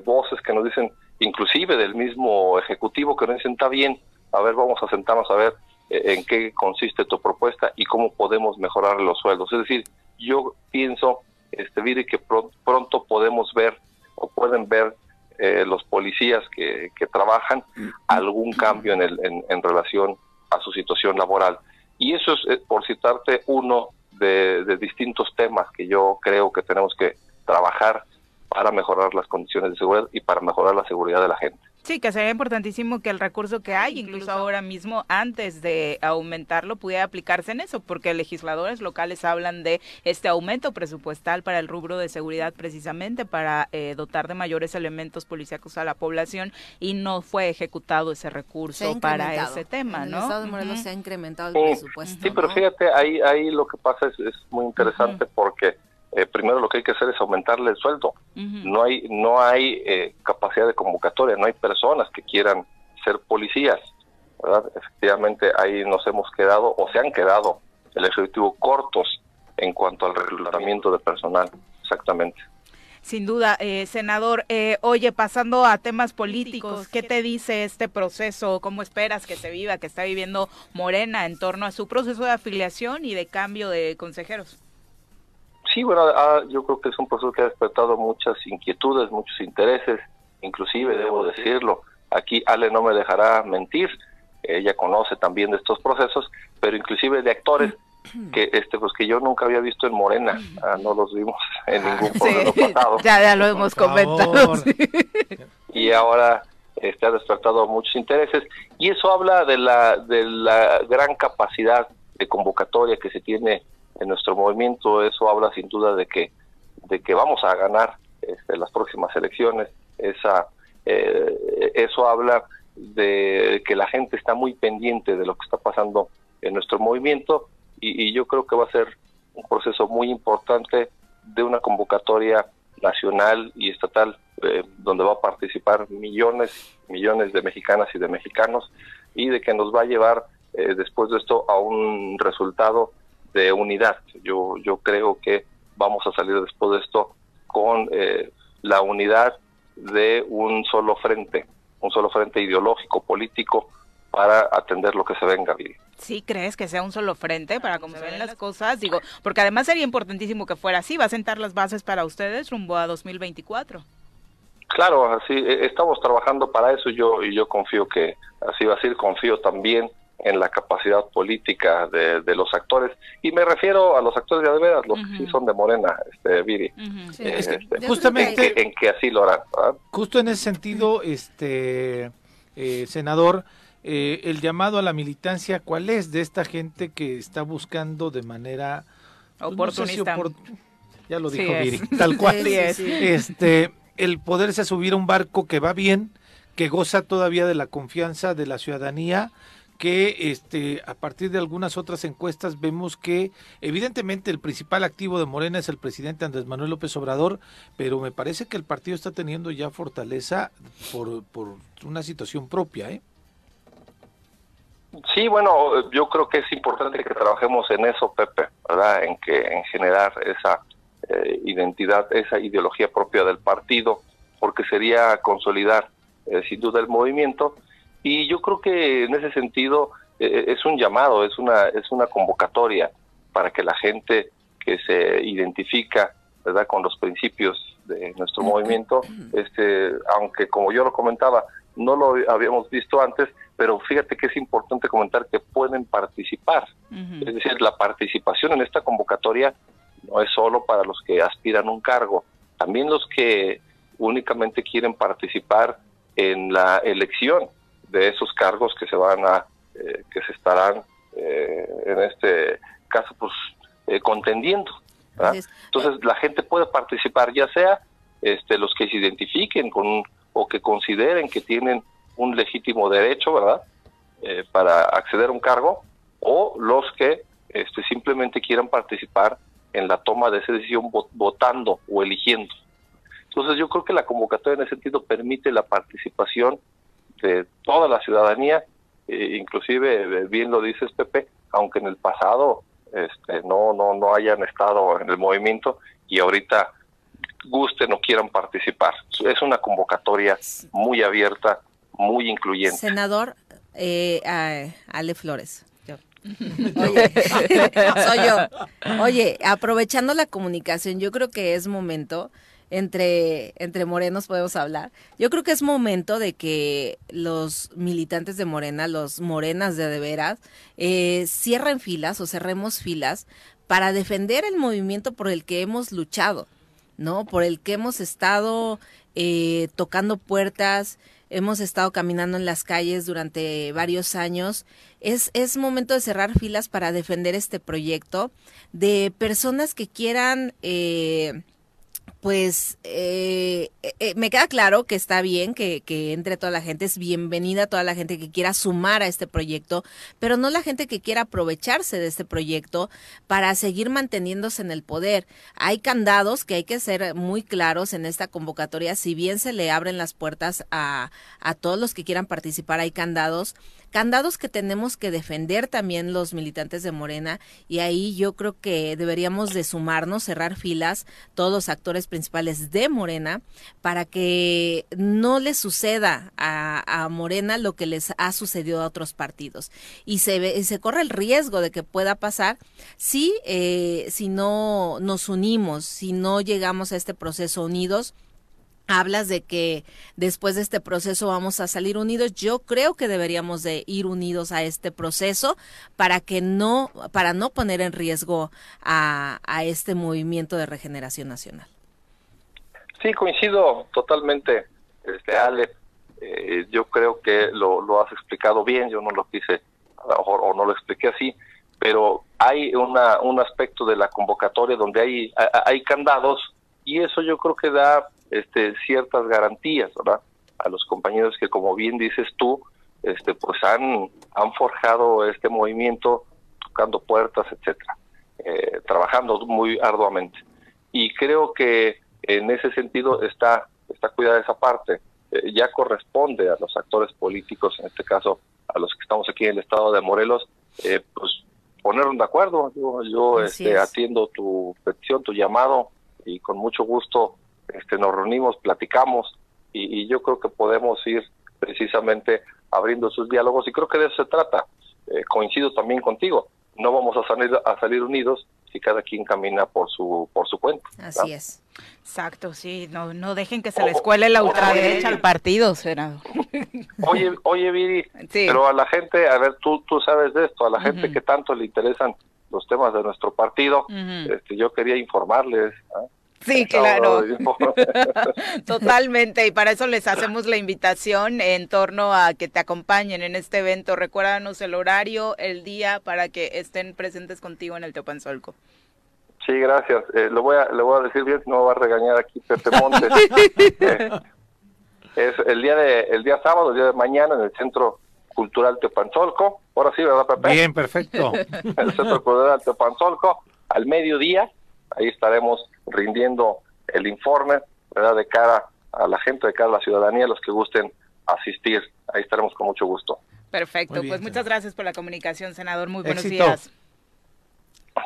E: voces que nos dicen, inclusive del mismo ejecutivo, que nos dicen está bien, a ver, vamos a sentarnos a ver en qué consiste tu propuesta y cómo podemos mejorar los sueldos. Es decir, yo pienso este Viri, que pr pronto podemos ver o pueden ver eh, los policías que, que, trabajan algún cambio en, el, en, relación a su situación laboral. Y eso es, eh, por citarte, uno de, distintos temas que yo creo que tenemos que trabajar para mejorar las condiciones de seguridad y para mejorar la seguridad de la gente.
A: Sí, que sería importantísimo que el recurso que hay, incluso ahora mismo, antes de aumentarlo, pudiera aplicarse en eso, porque legisladores locales hablan de este aumento presupuestal para el rubro de seguridad precisamente para eh, dotar de mayores elementos policíacos a la población y no fue ejecutado ese recurso para ese tema,
D: en
A: ¿no?
D: El Estado de Morelos se ha incrementado el presupuesto.
E: Sí, pero fíjate, ahí, ahí lo que pasa es, es muy interesante porque eh, primero lo que hay que hacer es aumentarle el sueldo. No hay, no hay eh, capacidad de convocatoria, no hay personas que quieran ser policías. ¿verdad? Efectivamente, ahí nos hemos quedado o se han quedado el Ejecutivo cortos en cuanto al reclutamiento de personal. Exactamente.
A: Sin duda, eh, senador. Eh, oye, pasando a temas políticos, ¿qué te dice este proceso? ¿Cómo esperas que se viva, que está viviendo Morena en torno a su proceso de afiliación y de cambio de consejeros?
E: Sí, bueno, ah, yo creo que es un proceso que ha despertado muchas inquietudes, muchos intereses, inclusive debo decirlo, aquí Ale no me dejará mentir, ella conoce también de estos procesos, pero inclusive de actores que este pues que yo nunca había visto en Morena, ah, no los vimos [laughs] en ningún proceso [laughs] pasado.
A: Ya, ya lo hemos comentado. [laughs]
E: Y ahora este, ha despertado muchos intereses y eso habla de la de la gran capacidad de convocatoria que se tiene en nuestro movimiento, eso habla sin duda de que de que vamos a ganar este, las próximas elecciones, esa eh, eso habla de que la gente está muy pendiente de lo que está pasando en nuestro movimiento y, yo creo que va a ser un proceso muy importante de una convocatoria nacional y estatal eh, donde va a participar millones, millones de mexicanas y de mexicanos y de que nos va a llevar eh, después de esto a un resultado de unidad. Yo, yo creo que vamos a salir después de esto con eh, la unidad de un solo frente, un solo frente ideológico, político, para atender lo que se venga, Viri.
A: ¿Sí crees que sea un solo frente para cómo se ven las cosas? Digo, [laughs] porque además sería importantísimo que fuera así, va a sentar las bases para ustedes rumbo a 2024.
E: Claro, así e, estamos trabajando para eso yo y yo confío que así va a ser, confío también en la capacidad política de, los actores. Y me refiero a los actores de veras, los que sí son de Morena, este Viri,
B: eh, este, justamente
E: en que, así lo harán.
B: Justo en ese sentido, este eh, senador, eh, el llamado a la militancia, ¿cuál es de esta gente que está buscando de manera
A: pues, oportunista?
B: ya lo dijo Viri, tal cual. este, el poderse subir a un barco que va bien, que goza todavía de la confianza de la ciudadanía, que este a partir de algunas otras encuestas vemos que evidentemente el principal activo de Morena es el presidente Andrés Manuel López Obrador, pero me parece que el partido está teniendo ya fortaleza por, por una situación propia, ¿eh?
E: Sí, bueno, yo creo que es importante que trabajemos en eso, Pepe, ¿verdad? En que en generar esa eh, identidad, esa ideología propia del partido, porque sería consolidar eh, sin duda el movimiento. Y yo creo que en ese sentido eh, es un llamado, es una es una convocatoria para que la gente que se identifica, ¿verdad? Con los principios de nuestro movimiento, este, aunque como yo lo comentaba, no lo habíamos visto antes, pero fíjate que es importante comentar que pueden participar. Es decir, la participación en esta convocatoria no es solo para los que aspiran un cargo, también los que únicamente quieren participar en la elección de esos cargos que se van a, eh, que se estarán eh, en este caso, pues eh, contendiendo. Entonces la gente puede participar, ya sea este, los que se identifiquen con o que consideren que tienen un legítimo derecho, ¿verdad? Eh, para acceder a un cargo, o los que este, simplemente quieran participar en la toma de esa decisión votando o eligiendo. Entonces yo creo que la convocatoria en ese sentido permite la participación de toda la ciudadanía, eh, inclusive eh, bien lo dices Pepe, aunque en el pasado este, no, no, no hayan estado en el movimiento y ahorita gusten o quieran participar. Es una convocatoria muy abierta, muy incluyente.
D: Senador eh, Ale Flores. [laughs] Oye, [laughs] soy yo. Oye, aprovechando la comunicación, yo creo que es momento entre, entre morenos podemos hablar. Yo creo que es momento de que los militantes de Morena, los morenas de de veras, eh, cierren filas o cerremos filas para defender el movimiento por el que hemos luchado, ¿no? Por el que hemos estado eh, tocando puertas, hemos estado caminando en las calles durante varios años. Es, es momento de cerrar filas para defender este proyecto de personas que quieran... Eh, pues eh, eh, me queda claro que está bien que, que, entre toda la gente, es bienvenida toda la gente que quiera sumar a este proyecto, pero no la gente que quiera aprovecharse de este proyecto para seguir manteniéndose en el poder. Hay candados que hay que ser muy claros en esta convocatoria, si bien se le abren las puertas a, a todos los que quieran participar, hay candados candados que tenemos que defender también los militantes de Morena y ahí yo creo que deberíamos de sumarnos, cerrar filas, todos los actores principales de Morena para que no le suceda a, Morena lo que les ha sucedido a otros partidos. Y se, se corre el riesgo de que pueda pasar si, eh, si no nos unimos, si no llegamos a este proceso unidos hablas de que después de este proceso vamos a salir unidos. Yo creo que deberíamos de ir unidos a este proceso para que no, para no poner en riesgo a, a este movimiento de regeneración nacional.
E: Sí, coincido totalmente, este Ale. Eh, yo creo que lo, lo, has explicado bien. Yo no lo quise, o no lo expliqué así, pero hay una, un aspecto de la convocatoria donde hay, hay candados y eso yo creo que da este, ciertas garantías, ¿verdad? A los compañeros que, como bien dices tú, este, pues han, han forjado este movimiento tocando puertas, etcétera, eh, trabajando muy arduamente. Y creo que en ese sentido está, está cuidada esa parte. Eh, ya corresponde a los actores políticos, en este caso a los que estamos aquí en el estado de Morelos, eh, pues ponernos de acuerdo. Yo, yo este, atiendo tu petición, tu llamado y con mucho gusto este, nos reunimos, platicamos y, yo creo que podemos ir precisamente abriendo sus diálogos y creo que de eso se trata. Eh, coincido también contigo, no vamos a salir a salir unidos si cada quien camina por su por su cuenta.
D: Así es.
A: Exacto, sí, no no dejen que se les cuele la ultraderecha al partido, será. [laughs]
E: Oye, oye Viri, pero a la gente, a ver, tú tú sabes de esto, a la gente que tanto le interesan los temas de nuestro partido, este, yo quería informarles, ¿ah?
A: Sí, [laughs] claro. [laughs] Totalmente. Y para eso les hacemos la invitación en torno a que te acompañen en este evento. Recuérdanos el horario, el día, para que estén presentes contigo en el Teopanzolco.
E: Sí, gracias. Eh, lo voy a, le voy a decir bien, no va a regañar aquí Pepe Montes. [laughs] Eh, es el día de el día sábado, el día de mañana en el Centro Cultural Teopanzolco. Ahora sí, ¿verdad, Pepe?
B: Bien, perfecto.
E: el Centro Cultural Teopanzolco, al mediodía Ahí estaremos rindiendo el informe, ¿verdad? De cara a la gente, de cara a la ciudadanía, los que gusten asistir. Ahí estaremos con mucho gusto.
A: Perfecto, pues muchas gracias por la comunicación, senador. Muy buenos días.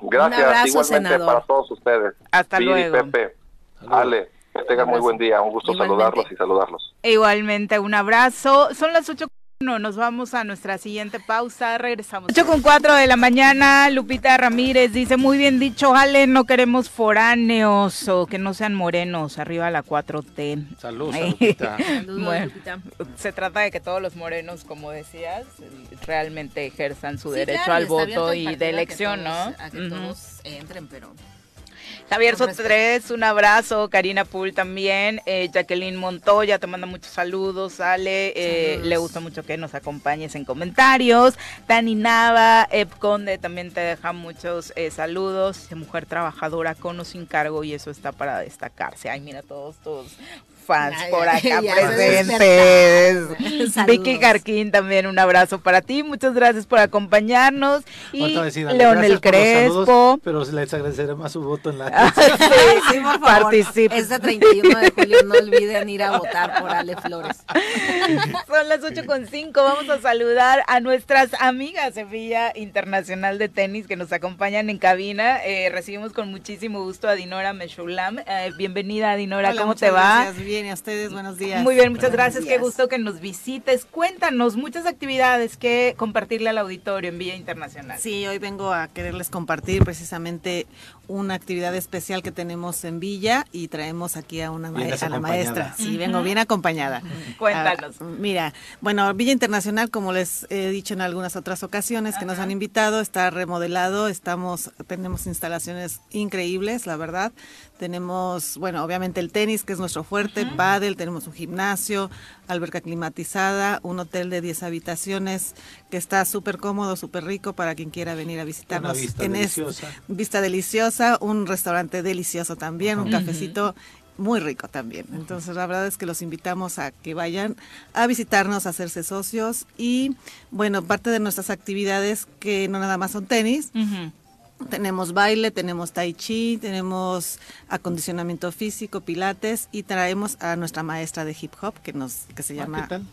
E: Gracias, Un abrazo, igualmente senador. para todos ustedes.
A: Hasta Piri, luego.
E: Pepe, Salud. Ale. Que tengan muy buen día. Un gusto saludarlos y saludarlos.
A: Igualmente, un abrazo. Son las 8. Bueno, nos vamos a nuestra siguiente pausa, regresamos. 8 con 4 de la mañana, Lupita Ramírez dice, muy bien dicho, Ale, no queremos foráneos o que no sean morenos, arriba a la [laughs] 4T.
B: Saludos, Lupita.
A: Bueno, Lupita. Se trata de que todos los morenos, como decías, realmente ejerzan su sí, derecho claro, al voto y de elección,
D: ¿no?
A: A
D: que todos uh -huh. entren, pero
A: Javier Sotres, un abrazo. Karina Pool también. Eh, Jacqueline Montoya te manda muchos saludos. Sale, eh, le gusta mucho que nos acompañes en comentarios. Dani Nava, Ep Conde también te deja muchos eh, saludos. Mujer trabajadora con o sin cargo y eso está para destacarse. Ay, mira, todos, todos fans por acá presentes. Vicky Carquín también un abrazo para ti, muchas gracias por acompañarnos. Y Leonel Crespo.
B: pero les agradeceré más su voto en la [laughs]
D: ah, sí, por favor. Este 31 de julio no olviden ir a votar por Ale Flores. [laughs]
A: Son las 8 con 5, vamos a saludar a nuestras amigas de Villa Internacional de Tenis que nos acompañan en cabina. Eh, recibimos con muchísimo gusto a Dinora Meshulam. Eh, bienvenida Dinora, ¿cómo te va?
F: Gracias, bien bien, a ustedes buenos días.
A: Muy bien, muchas gracias, qué gusto que nos visites. Cuéntanos, muchas actividades que compartirle al auditorio en Vía Internacional.
F: Sí, hoy vengo a quererles compartir precisamente una actividad especial que tenemos en Villa y traemos aquí a una maestra, a la maestra. Sí, vengo bien acompañada.
A: Cuéntanos.
F: Ah, mira, bueno, Villa Internacional, como les he dicho en algunas otras ocasiones que nos han invitado, está remodelado, estamos, tenemos instalaciones increíbles, la verdad. Tenemos, bueno, obviamente el tenis, que es nuestro fuerte, pádel, tenemos un gimnasio, alberca climatizada, un hotel de 10 habitaciones que está súper cómodo, súper rico para quien quiera venir a visitarnos.
B: vista
F: en
B: deliciosa.
F: vista deliciosa, un restaurante delicioso también, un cafecito muy rico también. Entonces, la verdad es que los invitamos a que vayan a visitarnos, a hacerse socios y, bueno, parte de nuestras actividades que no nada más son tenis, tenemos baile, tenemos tai chi, tenemos acondicionamiento físico, pilates y traemos a nuestra maestra de hip hop que nos que se
B: Ah,
F: llama
B: ¿Qué tal?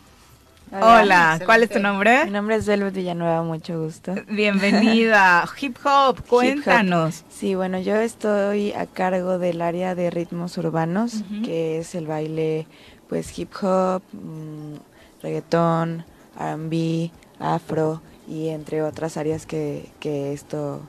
A: Hola, ¿cuál es tu nombre?
G: Mi nombre es Velvet Villanueva, mucho gusto.
A: Bienvenida. [laughs] Hip hop, cuéntanos.
G: Sí, bueno, yo estoy a cargo del área de ritmos urbanos, que es el baile, pues hip hop, mm, reggaetón, R&B, afro y entre otras áreas que, que esto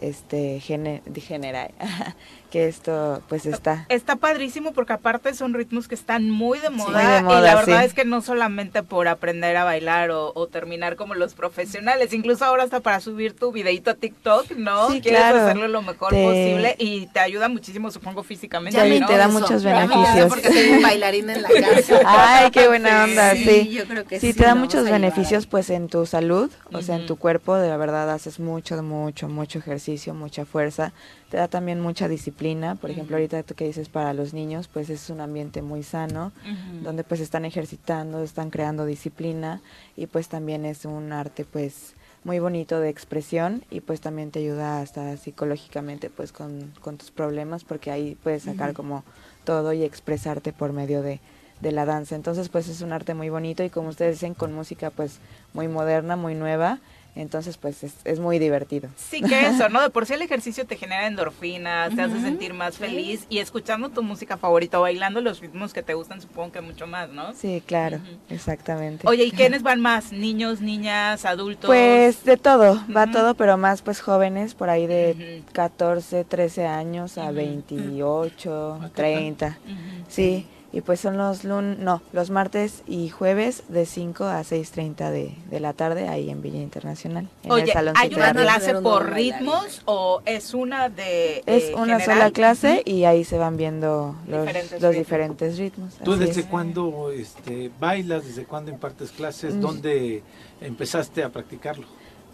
G: este gene- genera, [laughs] que esto pues está.
A: Está padrísimo porque aparte son ritmos que están muy de moda,
G: muy de
A: y la verdad
G: sí.
A: es que no solamente por aprender a bailar o, o terminar como los profesionales, incluso ahora hasta para subir tu videito a TikTok, ¿no?
G: Sí,
A: Quieres
G: claro.
A: hacerlo lo mejor
G: Te-
A: posible y te ayuda muchísimo, supongo, físicamente.
G: Ya
A: ¿no?
G: te da
D: eso.
G: muchos beneficios.
D: Porque tengo un bailarín en la [laughs] casa.
G: Ay, qué buena onda,
D: Sí,
G: sí.
D: yo creo que
G: sí,
D: sí,
G: te da muchos beneficios pues en tu salud, o sea, en tu cuerpo, de la verdad haces mucho, mucho, mucho ejercicio, mucha fuerza. Te da también mucha disciplina, por ejemplo, ahorita tú que dices para los niños, pues es un ambiente muy sano,
A: Ujú.
G: donde pues están ejercitando, están creando disciplina y pues también es un arte pues muy bonito de expresión y pues también te ayuda hasta psicológicamente pues con, con tus problemas porque ahí puedes sacar como todo y expresarte por medio de, de la danza. Entonces pues es un arte muy bonito y como ustedes dicen con música pues muy moderna, muy nueva, entonces pues es, es muy divertido.
A: Sí, que [laughs] eso, ¿no? De por sí el ejercicio te genera endorfinas, te hace sentir más feliz y escuchando tu música favorita o bailando los ritmos que te gustan, supongo que mucho más, ¿no?
G: Sí, claro, exactamente.
A: Oye, ¿y [laughs] quiénes van más? ¿Niños, niñas, adultos?
G: Pues de todo, va todo, pero más pues jóvenes, por ahí de
A: Ujú.
G: 14, 13 años a
A: Ujú.
G: 28,
B: Ah, ¿qué tal?
G: 30.
A: Ujú.
G: Sí, y pues son los lun no, los martes y jueves de 5 a 6.30 de, de la tarde ahí en Villa Internacional, en
A: Oye,
G: el Salón
A: ¿hay una clase por ritmos o es una de
G: Es
A: eh,
G: una
A: general?
G: sola clase y ahí se van viendo los
A: Diferentes
G: los
A: ritmos.
G: diferentes ritmos.
B: ¿Tú desde
G: es.
B: cuándo este, bailas? ¿Desde cuándo impartes clases?
G: Mm.
B: ¿Dónde empezaste a practicarlo?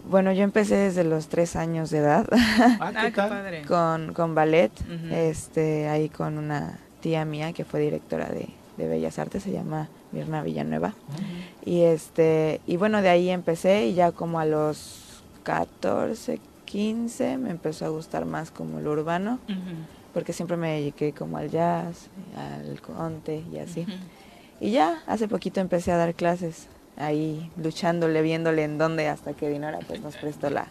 G: Bueno, yo empecé desde los 3 años de edad.
B: Ah,
A: Ah,
B: ¿qué
A: qué
B: tal?
A: padre.
G: con, con ballet, este, ahí con una tía mía que fue directora de, de Bellas Artes, se llama Mirna Villanueva. Y este, y bueno, de ahí empecé y ya como a los 14, 15 me empezó a gustar más como lo urbano, porque siempre me dediqué como al jazz, al conte y así. Y ya, hace poquito empecé a dar clases, ahí luchándole, viéndole en dónde, hasta que Dinora pues nos prestó la,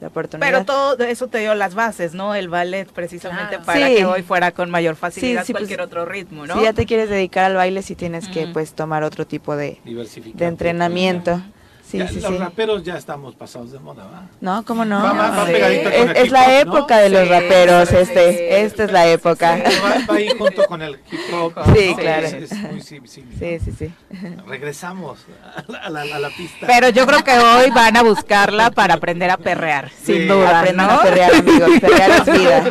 G: la oportunidad.
A: Pero todo eso te dio las bases, ¿no? El ballet, precisamente
D: Claro.
A: para
G: Sí.
A: que hoy fuera con mayor facilidad
G: Sí, sí, pues,
A: cualquier otro ritmo, ¿no?
G: Si ya te quieres dedicar al baile, sí tienes que pues tomar otro tipo de, de entrenamiento. Sí,
B: Ya,
G: sí,
B: los
G: sí.
B: raperos ya estamos pasados de moda, ¿va?
G: No, ¿cómo no?
B: Va- va- va
G: Sí.
B: pegadito con
G: es,
B: el
G: es
B: hip
G: la época de los raperos,
A: sí,
G: este,
A: sí.
G: esta es la época.
B: Va, va ahí junto con el hip hop.
G: Sí,
B: ¿no?
G: claro.
B: Es, es muy.
G: Sí, sí, sí.
B: Regresamos a la, a la- a la pista.
A: Pero yo creo que hoy van a buscarla para aprender a perrear,
B: Sí,
A: sin duda,
G: Aprendan
A: ¿no?
G: a perrear, amigos. Perrear es vida.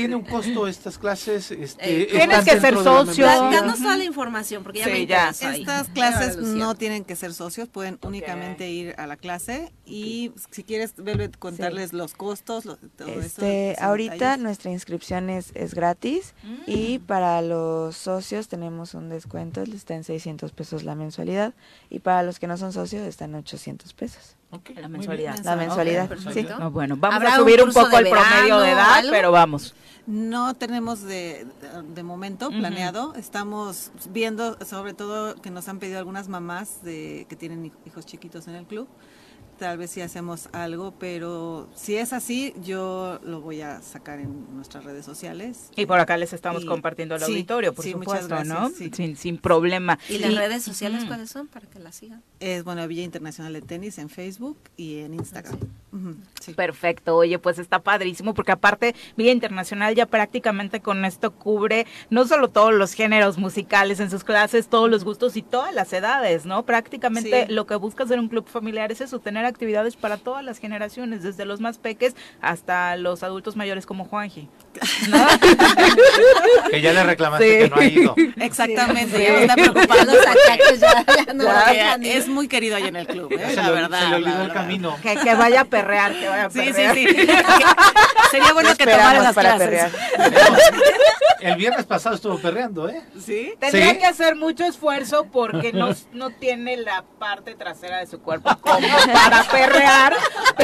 B: ¿Qué, ¿Tiene un costo estas clases? Este,
D: Eh,
B: ¿están
A: tienes que ser socio.
D: Danos toda la información porque ya
A: Sí,
D: me
A: ya.
F: Estas clases no tienen que ser socios, pueden únicamente ir a la clase y si quieres, Velvet, contarles los costos, lo- todo eso,
G: Este,
F: sin
G: ahorita
F: detalles.
G: nuestra inscripción es, es gratis y para los socios tenemos un descuento, está en 600 pesos la mensualidad y para los que no son socios está en 800 pesos.
B: Ok,
A: La mensualidad.
B: bien.
G: La mensualidad,
D: Ok,
G: sí.
A: No, bueno, vamos
D: ¿Habrá
A: a
D: un
A: subir un,
D: curso
A: poco el promedio de
D: verano
A: edad,
D: algo?
A: pero vamos.
F: No tenemos de, de momento planeado. Estamos viendo, sobre todo, que nos han pedido algunas mamás de que tienen hij- hijos chiquitos en el club. Tal vez si hacemos algo, pero si es así, yo lo voy a sacar en nuestras redes sociales.
A: Y por acá les estamos
F: Y-
A: compartiendo al
F: sí,
A: auditorio, por
F: sí,
A: supuesto, ¿no?
F: sí.
A: Sin, sin problema.
D: ¿Y las redes sociales cuáles son para que las sigan?
F: Es bueno, Villa Internacional de Tenis en Facebook y en Instagram. Sí.
A: Perfecto, oye, pues está padrísimo porque aparte Villa Internacional ya prácticamente con esto cubre no solo todos los géneros musicales en sus clases, todos los gustos y todas las edades, ¿no? Prácticamente
F: Sí.
A: lo que busca ser un club familiar es eso, tener actividades para todas las generaciones, desde los más peques hasta los adultos mayores como Juanji.
B: Que ya le reclamaste que no ha ido.
F: Exactamente, ya me está preocupando. ya, ya no ya, es muy querido ahí en el club, ¿eh? la verdad.
B: Se le olvidó el camino.
A: Que, que, vaya a perrear, que vaya a perrear.
F: Sí, sí, [laughs] sí. Sería bueno que tomara las para clases. Perrear.
B: El viernes pasado estuvo perreando, ¿eh?
A: Sí. Tendría ¿Sí? que hacer mucho esfuerzo porque no, no tiene la parte trasera de su cuerpo como [laughs] para perrear,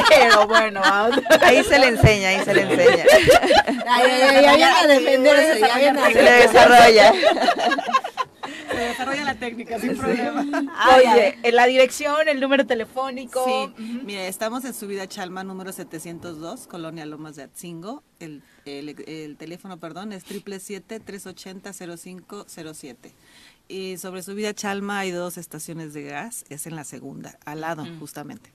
A: pero bueno,
G: ahí se le enseña, ahí se le enseña. [laughs]
D: Ay, ay, ay, ay, a defenderse, ya viene a
G: Se le desarrolla.
F: Se desarrolla la técnica sin problema.
A: Oye, en la dirección, el número telefónico.
F: Sí, mire, estamos en Subida Chalma número 702, Colonia Lomas de Atzingo. El, el, el teléfono, perdón, es 777-380-0507. Y sobre Subida Chalma hay dos estaciones de gas, es en la segunda, al lado, justamente.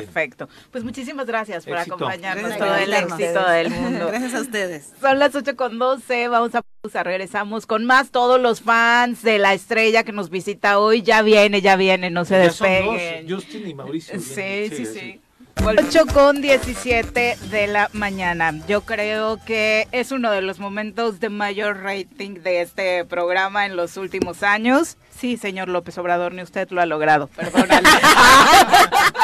A: Perfecto. Pues muchísimas gracias por acompañarnos. Todo el éxito del mundo.
F: Gracias a ustedes.
A: Son las 8 con 12. Vamos a pausa. Regresamos con más. Todos los fans de la estrella que nos visita hoy. Ya viene, ya viene. No se despeguen.
B: Justin y Mauricio.
A: Sí, sí, sí. 8 con 17 de la mañana. Yo creo que es uno de los momentos de mayor rating de este programa en los últimos años. Sí, señor López Obrador, ni usted lo ha logrado, perdónale. [laughs]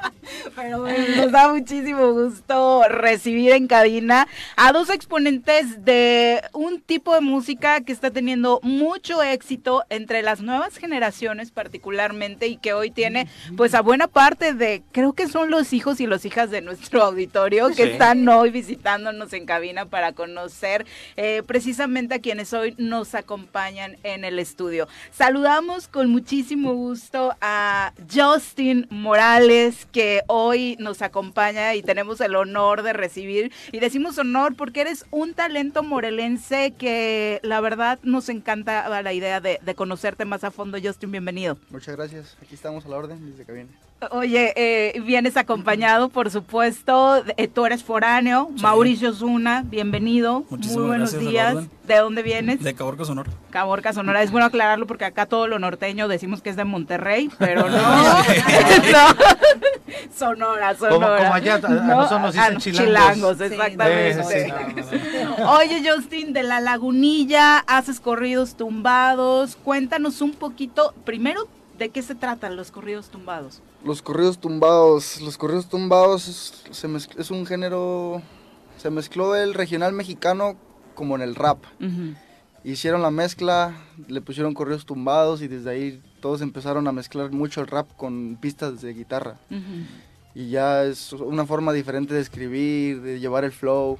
A: Pero bueno, nos da muchísimo gusto recibir en cabina a dos exponentes de un tipo de música que está teniendo mucho éxito entre las nuevas generaciones particularmente y que hoy tiene pues a buena parte de, creo que son los hijos y las hijas de nuestro auditorio que están hoy visitándonos en cabina para conocer eh, precisamente a quienes hoy nos acompañan en el estudio. Saludamos con muchísimo gusto a Justin Morales que hoy nos acompaña y tenemos el honor de recibir. Y decimos honor porque eres un talento morelense que la verdad nos encanta la idea de, conocerte más a fondo. Justin, bienvenido.
H: Muchas gracias. Aquí estamos a la orden desde que viene.
A: Oye, eh, vienes acompañado, por supuesto. Eh, tú eres foráneo. Mauricio Zuna, bienvenido.
I: Muchísimas
A: Muy buenos
I: gracias,
A: días. ¿De dónde vienes?
I: De Caborca, Sonora.
A: Caborca, Sonora. Es bueno aclararlo porque acá todo lo norteño decimos que es de Monterrey, pero no. [laughs] [laughs] Sonora, Sonora.
B: Como, allá, a nosotros nos dicen chilangos.
A: chilangos. exactamente. Oye, Justin, de La Lagunilla, haces corridos tumbados. Cuéntanos un poquito, primero, ¿de qué se tratan los corridos tumbados?
H: Los corridos tumbados, los corridos tumbados es, se es un género, se mezcló el regional mexicano como en el rap. Hicieron la mezcla, le pusieron corridos tumbados y desde ahí todos empezaron a mezclar mucho el rap con pistas de guitarra. Y ya es una forma diferente de escribir, de llevar el flow.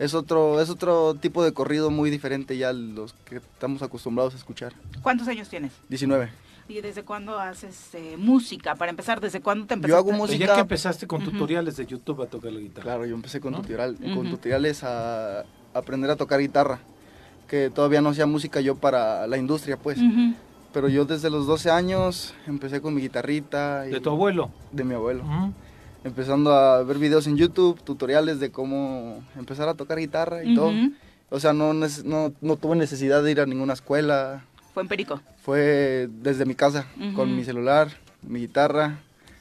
H: Es otro, es otro tipo de corrido muy diferente ya a los que estamos acostumbrados a escuchar.
A: ¿Cuántos años tienes?
H: 19.
A: ¿Y desde cuándo haces eh, música? Para empezar, ¿desde cuándo te empezaste?
H: Yo hago
B: Y
H: música.
B: ya que empezaste con tutoriales de YouTube a tocar la guitarra.
H: Claro, yo empecé con,
B: ¿No?
H: tutorial, con
A: Ujú.
H: tutoriales a aprender a tocar guitarra, que todavía no hacía música yo para la industria, pues.
A: Ujú.
H: Pero yo desde los 12 años empecé con mi guitarrita. y-
B: De tu abuelo.
H: De mi abuelo. Empezando a ver videos en YouTube, tutoriales de cómo empezar a tocar guitarra y todo. O sea, no, no, no tuve necesidad de ir a ninguna escuela.
A: Fue en Perico.
H: Fue desde mi casa, con mi celular, mi guitarra.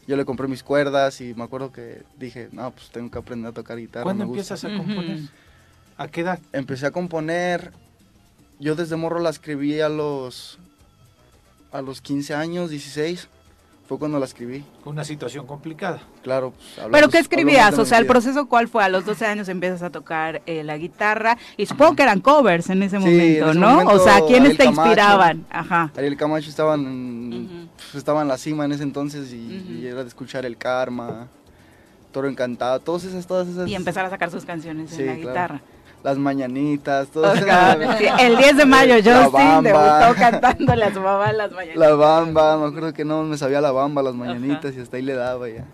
H: Yo le compré mis cuerdas y me acuerdo que dije, no, pues tengo que aprender a tocar guitarra.
B: ¿Cuándo
H: me gusta".
B: empiezas a componer? ¿A qué edad?
H: Empecé a componer, yo desde morro la escribí a los, a los 15 años, 16, fue cuando la escribí.
B: Una situación complicada.
H: Claro. pues,
A: ¿Pero
H: hablamos-
A: qué escribías? O sea, el proceso, ¿cuál fue? A los 12 años empiezas a tocar eh, la guitarra y supongo que eran covers en ese
H: Sí,
A: momento,
H: en ese
A: ¿no?
H: momento,
A: o sea, ¿quiénes
H: Ariel
A: te
H: Camacho.
A: inspiraban? Ajá.
H: Ariel Camacho estaba en,
A: Ujú.
H: pues, estaba en la cima en ese entonces y,
A: Ujú.
H: y era de escuchar El Karma, Toro Encantado, todas esas, todas esas.
A: Y empezar a sacar sus canciones
H: Sí,
A: en la
H: claro.
A: guitarra.
H: Las mañanitas, esas.
A: Sí, el 10 de mayo, Justin debutó [laughs] cantándole a su mamá las mañanas.
H: La bamba, me acuerdo que no me sabía la bamba, las mañanitas y hasta ahí le daba ya.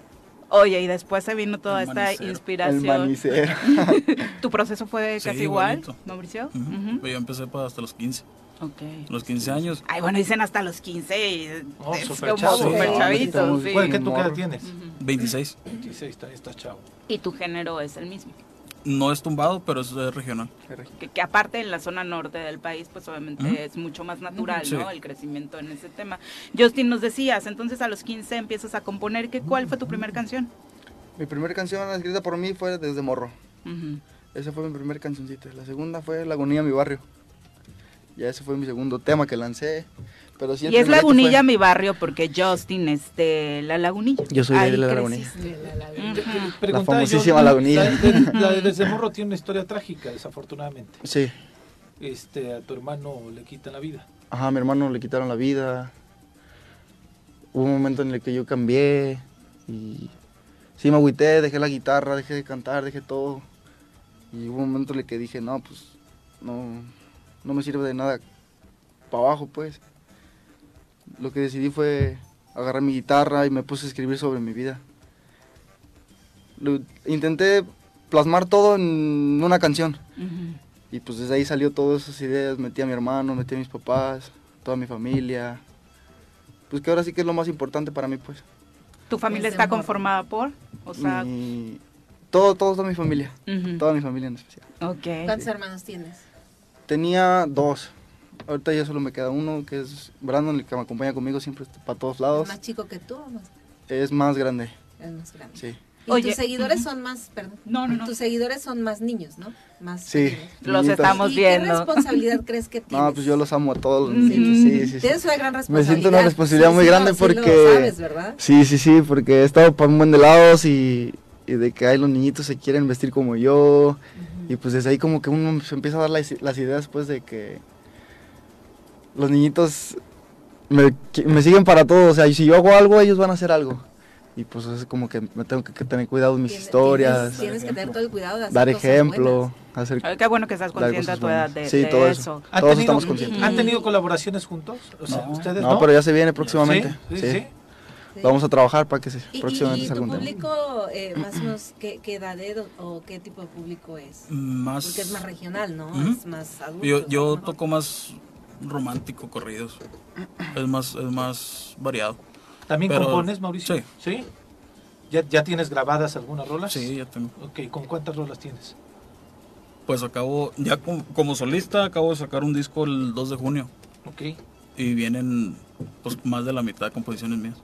A: Oye, y después se vino toda
I: El
A: esta
I: manicero.
H: El
A: inspiración.
H: manicero. [laughs]
A: ¿Tu proceso fue
I: Sí,
A: casi igual. Mauricio?
I: Ujú. Yo empecé para hasta los 15.
A: Ok.
I: Los 15 años.
A: Ay, bueno, dicen hasta los 15 y
B: Oh,
A: es
B: súper
A: como
B: chavo.
A: súper
H: Sí,
A: chavito, sí.
B: ¿Cuál- ¿Qué tú qué edad
H: morro.
B: tienes?
I: 26.
B: 26, está, estás chavo.
A: Y tu género es el mismo.
I: No es tumbado, pero es regional.
A: Que, que aparte en la zona norte del país, pues obviamente
I: Ujú.
A: es mucho más natural,
I: Sí.
A: ¿no? El crecimiento en ese tema. Justin, nos decías, entonces a los 15 empiezas a componer. ¿qué, ¿Cuál fue tu primera canción?
H: Mi primera canción escrita por mí fue Desde Morro. Esa fue mi primera cancioncita. La segunda fue Lagunilla, mi barrio. Ya ese fue mi segundo tema que lancé. Pero sí,
A: y es Lagunilla
H: fue-
A: mi barrio porque Justin es de La Lagunilla.
H: Yo soy de La. Lagunilla.
B: Preguntaba
H: famosísima
B: yo,
H: Lagunilla.
B: La, de- la de [laughs] desde morro tiene una historia trágica, desafortunadamente.
H: Sí.
B: Este, a tu hermano le quitan la vida.
H: Ajá, a mi hermano le quitaron la vida. Hubo un momento en el que yo cambié y sí me agüité, dejé la guitarra, dejé de cantar, dejé todo. Y hubo un momento en el que dije, no, pues no, no me sirve de nada para abajo, pues. Lo que decidí fue agarrar mi guitarra y me puse a escribir sobre mi vida. Lo- intenté plasmar todo en una canción.
A: Ujú.
H: Y pues desde ahí salió todas esas ideas, metí a mi hermano, metí a mis papás, toda mi familia. Pues que ahora sí que es lo más importante para mí, pues.
A: ¿Tu familia está conformada por? O sea,
H: Mi- Todo, todo, toda mi familia.
A: ujú.
H: Toda mi familia en especial.
D: ¿Cuántos hermanos tienes?
H: Tenía dos. Ahorita ya solo me queda uno, que es Brandon, el que me acompaña conmigo siempre para todos
D: ¿Es
H: lados.
D: más chico que tú o más,
H: Es más grande,
D: es más grande?
H: sí.
D: Y
A: Oye,
D: tus seguidores son más, perdón,
A: No, no, no.
D: tus seguidores son más niños, ¿no? Más
H: Sí.
A: Los estamos
D: ¿Y
A: viendo.
D: qué responsabilidad crees que [laughs] tienes?
H: No, pues yo los amo a todos los
A: Mm.
H: niñitos, sí, sí, sí.
D: Tienes una gran
H: Me
D: responsabilidad.
H: siento una responsabilidad
D: Sí,
H: muy
D: sí,
H: grande
D: sí lo
H: porque...
D: sabes, ¿verdad?
H: Sí, sí, sí, porque he estado por un buen de lados y, y de que ahí los niñitos se quieren vestir como yo. Y pues desde ahí como que uno se empieza a dar las, las ideas pues de que los niñitos me, me siguen para todo. O sea, y si yo hago algo, ellos van a hacer algo. Y pues es como que me tengo que, que tener cuidado en mis
D: Tienes-
H: historias,
D: Tienes, tienes que tener todo el cuidado de hacer
H: dar
D: cosas
H: ejemplo,
D: buenas.
H: hacer...
A: Qué bueno que estás consciente a
H: cosas
A: tu edad de,
H: Sí,
A: de
H: todo
A: eso.
H: eso.
B: ¿Han
H: Todos
B: tenido,
H: estamos conscientes.
B: ¿Han tenido colaboraciones juntos? O sea,
I: No.
B: ustedes
H: No,
B: no.
H: pero ya se viene próximamente.
B: Sí, sí,
H: sí.
B: Sí.
D: Sí.
H: Vamos a trabajar para que se,
D: ¿Y, y-
H: próximamente
D: y
H: salga
D: tu
H: un tema.
D: público, eh, más o menos, ¿qué, qué edad es o, qué tipo de público es?
I: Más.
D: Porque es más regional, ¿no?
I: Ujú.
D: Es más adulto.
I: Yo, yo
D: ¿no?
I: toco más romántico, corridos. Es más, es más variado.
B: ¿También
I: Pero-
B: compones, Mauricio?
I: Sí.
B: ¿Ya, ¿Ya tienes grabadas algunas rolas?
I: Sí, ya tengo.
B: Ok, ¿con cuántas rolas tienes?
I: Pues acabo, ya como, como solista, acabo de sacar un disco el 2 de junio.
B: Ok.
I: Y vienen pues más de la mitad de composiciones mías.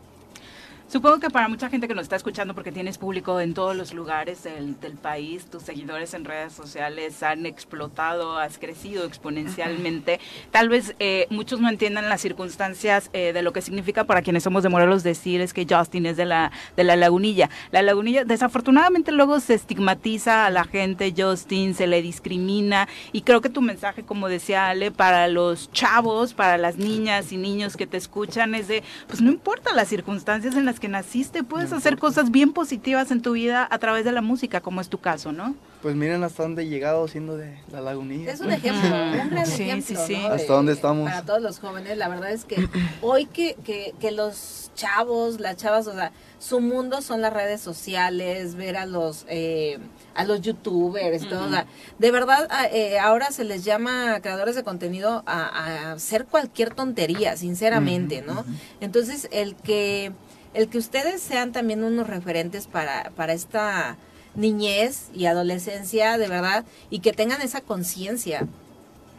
A: Supongo que para mucha gente que nos está escuchando, porque tienes público en todos los lugares del, del país, tus seguidores en redes sociales han explotado, has crecido exponencialmente. Tal vez eh, muchos no entiendan las circunstancias eh, de lo que significa para quienes somos de Morelos decir es que Justin es de la, de la lagunilla. La lagunilla, desafortunadamente luego se estigmatiza a la gente, Justin, se le discrimina y creo que tu mensaje, como decía Ale, para los chavos, para las niñas y niños que te escuchan es de, pues no importa las circunstancias en las que naciste, puedes hacer cosas bien positivas en tu vida a través de la música, como es tu caso, ¿no?
H: Pues miren hasta dónde he llegado siendo de la lagunilla.
D: Es un ejemplo, un gran
A: Sí,
D: ejemplo,
A: sí, sí.
D: ¿no?
H: ¿Hasta dónde estamos?
D: Para todos los jóvenes, la verdad es que hoy que, que, que los chavos, las chavas, o sea, su mundo son las redes sociales, ver a los eh, a los youtubers, y todo, o sea, de verdad a- eh, ahora se les llama creadores de contenido a, a hacer cualquier tontería, sinceramente, ¿no? Entonces, el que el que ustedes sean también unos referentes para, para esta niñez y adolescencia, de verdad, y que tengan esa conciencia,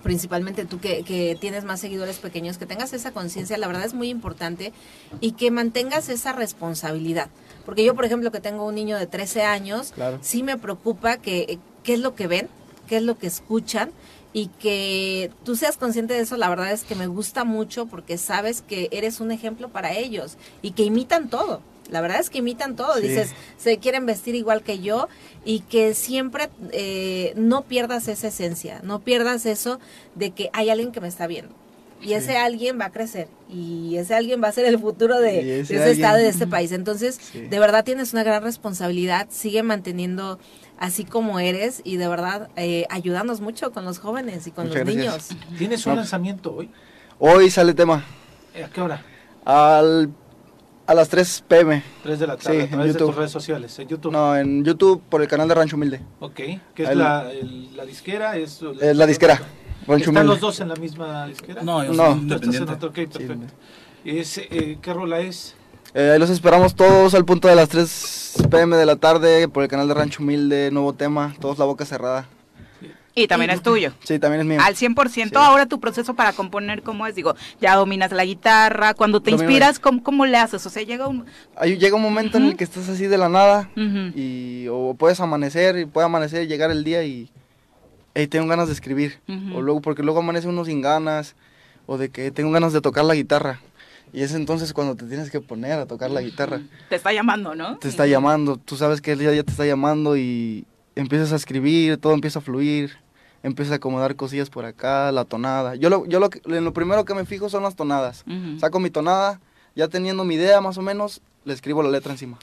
D: principalmente tú que, que tienes más seguidores pequeños, que tengas esa conciencia, la verdad es muy importante, y que mantengas esa responsabilidad. Porque yo, por ejemplo, que tengo un niño de 13 años,
H: Claro.
D: sí me preocupa que qué es lo que ven, qué es lo que escuchan, y que tú seas consciente de eso, la verdad es que me gusta mucho porque sabes que eres un ejemplo para ellos y que imitan todo. La verdad es que imitan todo.
H: Sí.
D: Dices, se quieren vestir igual que yo y que siempre eh, no pierdas esa esencia, no pierdas eso de que hay alguien que me está viendo. Y
H: Sí.
D: ese alguien va a crecer y ese alguien va a ser el futuro de,
H: Y
D: de
H: ese
D: ese
H: alguien-
D: estado y de este país. Entonces,
H: Sí.
D: de verdad tienes una gran responsabilidad. Sigue manteniendo así como eres y de verdad eh, ayúdanos mucho con los jóvenes y con
H: Muchas
D: los
H: gracias.
D: niños.
B: ¿Tienes un
H: No.
B: lanzamiento hoy?
H: Hoy sale tema
B: Eh, ¿A qué hora?
H: al, a las 3 pm.
B: 3 de la
H: Sí,
B: tarde, a
H: en
B: través de
H: YouTube.
B: tus redes sociales, en YouTube.
H: No, en YouTube por el canal de Rancho Humilde.
B: Ok, ¿qué es
H: El-
B: la, el- la disquera? Es,
H: Es la disquera. Rancho
B: ¿Están
H: Humilde.
B: los dos en la misma disquera?
I: No, yo
H: No.
I: soy
B: estás en
I: independiente.
B: otro, ok, perfecto. Es, eh, ¿Qué rola es?
H: Eh, los esperamos todos al punto de las 3 pm de la tarde por el canal de Rancho Humilde, nuevo tema, todos la boca cerrada.
A: Y también es tuyo.
H: Sí, también es mío.
A: Al 100%. Ahora tu proceso para componer, ¿cómo es? Digo, ya dominas la guitarra. Cuando te
H: Domino
A: inspiras, ¿cómo, cómo le haces? O sea, llega un...
H: Ahí llega un momento en el que estás así de la nada y o puedes amanecer y puede amanecer y llegar el día y hey, tengo ganas de escribir o luego porque luego amanece uno sin ganas o de que tengo ganas de tocar la guitarra y es entonces cuando te tienes que poner a tocar la guitarra.
A: Te está llamando, ¿no?
H: te está llamando tú sabes que el día ya te está llamando y empiezas a escribir todo empieza a fluir empiezas a acomodar cosillas por acá la tonada. Yo lo yo lo, lo primero que me fijo son las tonadas. Saco mi tonada ya teniendo mi idea más o menos le escribo la letra encima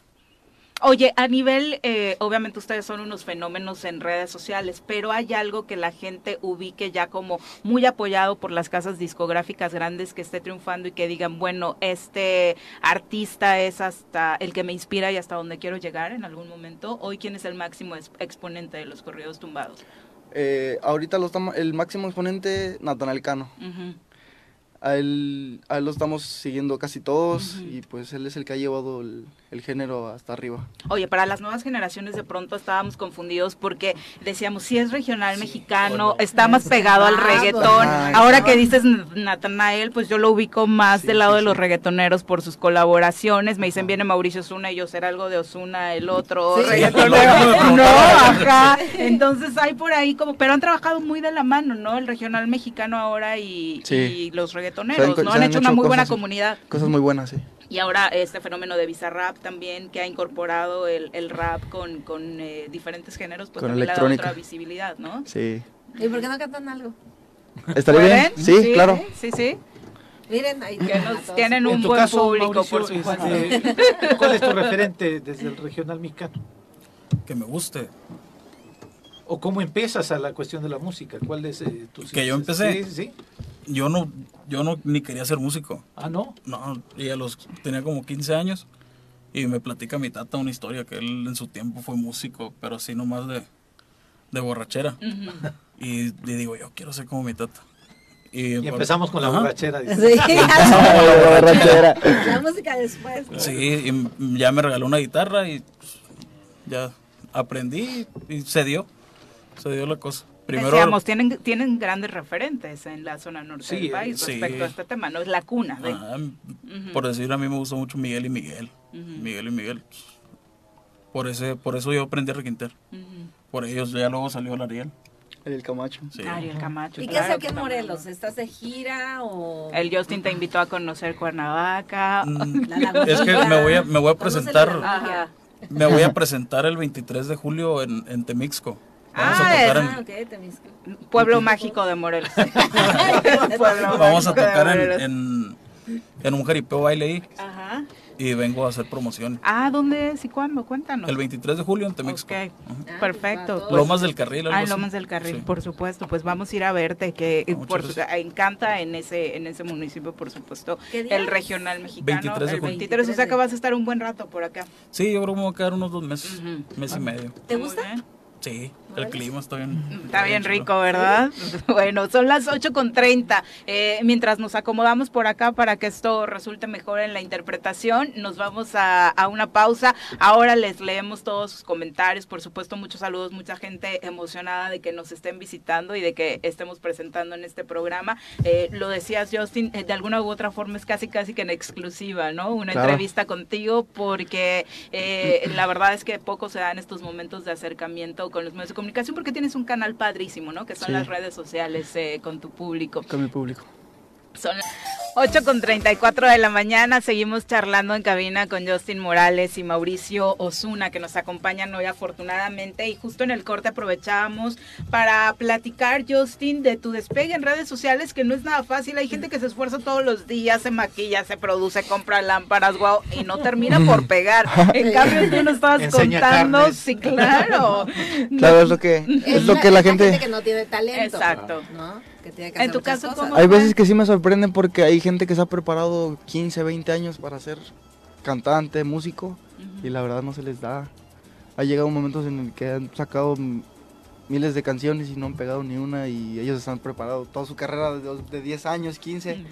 A: Oye, a nivel, eh, obviamente ustedes son unos fenómenos en redes sociales, pero hay algo que la gente ubique ya como muy apoyado por las casas discográficas grandes que esté triunfando y que digan, bueno, este artista es hasta el que me inspira y hasta donde quiero llegar en algún momento. Hoy, ¿quién es el máximo ex- exponente de los corridos tumbados?
H: Eh, ahorita lo estamos, el máximo exponente, Natanael Cano. A él, a él lo estamos siguiendo casi todos y pues él es el que ha llevado el, el género hasta arriba.
A: Oye, para las nuevas generaciones de pronto estábamos confundidos porque decíamos, si es regional mexicano, está más pegado al reggaetón. Ahora que dices Natanael, pues yo lo ubico más del lado de los reggaetoneros por sus colaboraciones. Me dicen, viene Mauricio Osuna y yo será algo de Osuna, el otro
H: Sí.
A: reggaetonero. [laughs] No, ajá. Entonces hay por ahí como, pero han trabajado muy de la mano, ¿no? El regional mexicano ahora y,
H: Sí.
A: y los reggaetoneros,
H: Se han
A: ¿no? Han
H: han
A: hecho una muy buena
H: cosas-
A: comunidad.
H: Cosas muy buenas, sí.
A: Y ahora este fenómeno de Bizarrap también, que ha incorporado el, el rap con, con eh, diferentes géneros, pues
H: Con
A: también le da
H: electrónica.
A: otra visibilidad, ¿no?
H: Sí.
D: ¿Y por qué no cantan algo?
H: ¿Estaría bien?
A: ¿Pueden?
H: Sí, claro.
A: Sí, sí.
D: Miren, ahí
A: Que nos tienen un
B: En tu
A: buen
B: caso,
A: público,
B: Mauricio,
A: por supuesto.
B: este, [laughs] ¿cuál es tu referente desde el regional mexicano?
I: Que me guste.
B: ¿O cómo empiezas a la cuestión de la música? ¿Cuál es eh, tu
I: Que yo empecé.
B: Sí, sí.
I: Yo no, yo no ni quería ser músico.
B: Ah, ¿no?
I: No, y a los tenía como 15 años y me platica mi tata una historia que él en su tiempo fue músico, pero así nomás de, de borrachera. Y le digo, yo quiero ser como mi tata. Y,
B: Y
I: por-
B: empezamos con la borrachera. dice.
D: Sí, [laughs]
H: borrachera.
D: la música después.
I: Sí, y ya me regaló una guitarra y pues, ya aprendí y se dio. Se dio la cosa. Primero,
A: Decíamos, tienen, tienen grandes referentes en la zona norte
B: Sí,
A: del país
I: sí.
A: respecto a este tema, ¿no? Es la cuna.
I: ah, por decir, a mí me gusta mucho Miguel y Miguel. Miguel y Miguel. Por, ese, por eso yo aprendí a requinter.
A: Ujú.
I: Por ellos ya luego salió el Ariel.
H: El Camacho.
I: Sí.
A: Ariel Camacho.
D: ¿Y qué hace aquí en Morelos? ¿Estás de gira o...?
A: El Justin te invitó a conocer Cuernavaca.
I: Mm, [laughs]
D: La?
I: Es que me voy a, me voy a
D: ¿Conoces la
I: presentar, me voy a presentar el 23 de julio en, en Temixco. Vamos
A: Ah,
I: a tocar
D: Ah,
I: en,
D: ok, Temisco.
A: Pueblo mágico de Morelos. [laughs] Pueblo
I: vamos a tocar en, en, en un jaripeo baile ahí
A: Ajá.
I: y vengo a hacer promoción.
A: Ah, ¿dónde es y cuándo? Cuéntanos.
I: El 23 de julio en Temixco.
A: Ok,
D: Ah,
A: perfecto.
D: pues,
A: Pues-
I: Lomas del Carril.
A: Ah,
I: así.
A: Lomas del Carril,
I: Sí.
A: por supuesto. Pues vamos a ir a verte, que
I: Ah,
A: por
I: gracias.
A: encanta en ese en ese municipio, por supuesto,
D: ¿Qué día
A: el regional mexicano.
I: 23 de
A: el
I: julio.
A: 23, o sea que vas a estar un buen rato por acá.
I: Sí, yo creo que me voy a quedar unos dos meses,
A: Ujú.
I: mes y medio.
D: ¿Te gusta?
I: Sí, el clima está bien.
A: Está bien rico, ¿verdad? [laughs] Bueno, son las 8 con 30. Eh, mientras nos acomodamos por acá para que esto resulte mejor en la interpretación, nos vamos a, a una pausa. Ahora les leemos todos sus comentarios. Por supuesto, muchos saludos, mucha gente emocionada de que nos estén visitando y de que estemos presentando en este programa. Eh, lo decías, Justin, eh, de alguna u otra forma es casi, casi que en exclusiva, ¿no? Una
H: Claro.
A: entrevista contigo porque eh, la verdad es que poco se dan estos momentos de acercamiento con los medios de comunicación porque tienes un canal padrísimo, ¿no? Que son
H: Sí.
A: las redes sociales eh, con tu público.
H: Con mi público.
A: Son las 8 con 34 de la mañana. Seguimos charlando en cabina con Justin Morales y Mauricio Osuna, que nos acompañan hoy afortunadamente. Y justo en el corte aprovechábamos para platicar, Justin, de tu despegue en redes sociales, que no es nada fácil. Hay gente que se esfuerza todos los días, se maquilla, se produce, compra lámparas, wow, y no termina [laughs] por pegar. En cambio, tú nos estabas
B: Enseña
A: contando,
B: carnes.
A: sí, claro.
H: Claro, es lo que, es lo que la gente...
D: que no tiene talento.
A: Exacto.
D: ¿no? Que tiene que
A: En
D: hacer
A: tu
D: muchas
A: caso,
D: cosas.
A: ¿cómo?
H: Hay veces que sí me sorprenden porque hay gente que se ha preparado 15, 20 años para ser cantante, músico, y la verdad no se les da. Ha llegado momentos en el que han sacado miles de canciones y no han pegado ni una y ellos están preparados toda su carrera de 10 años, 15,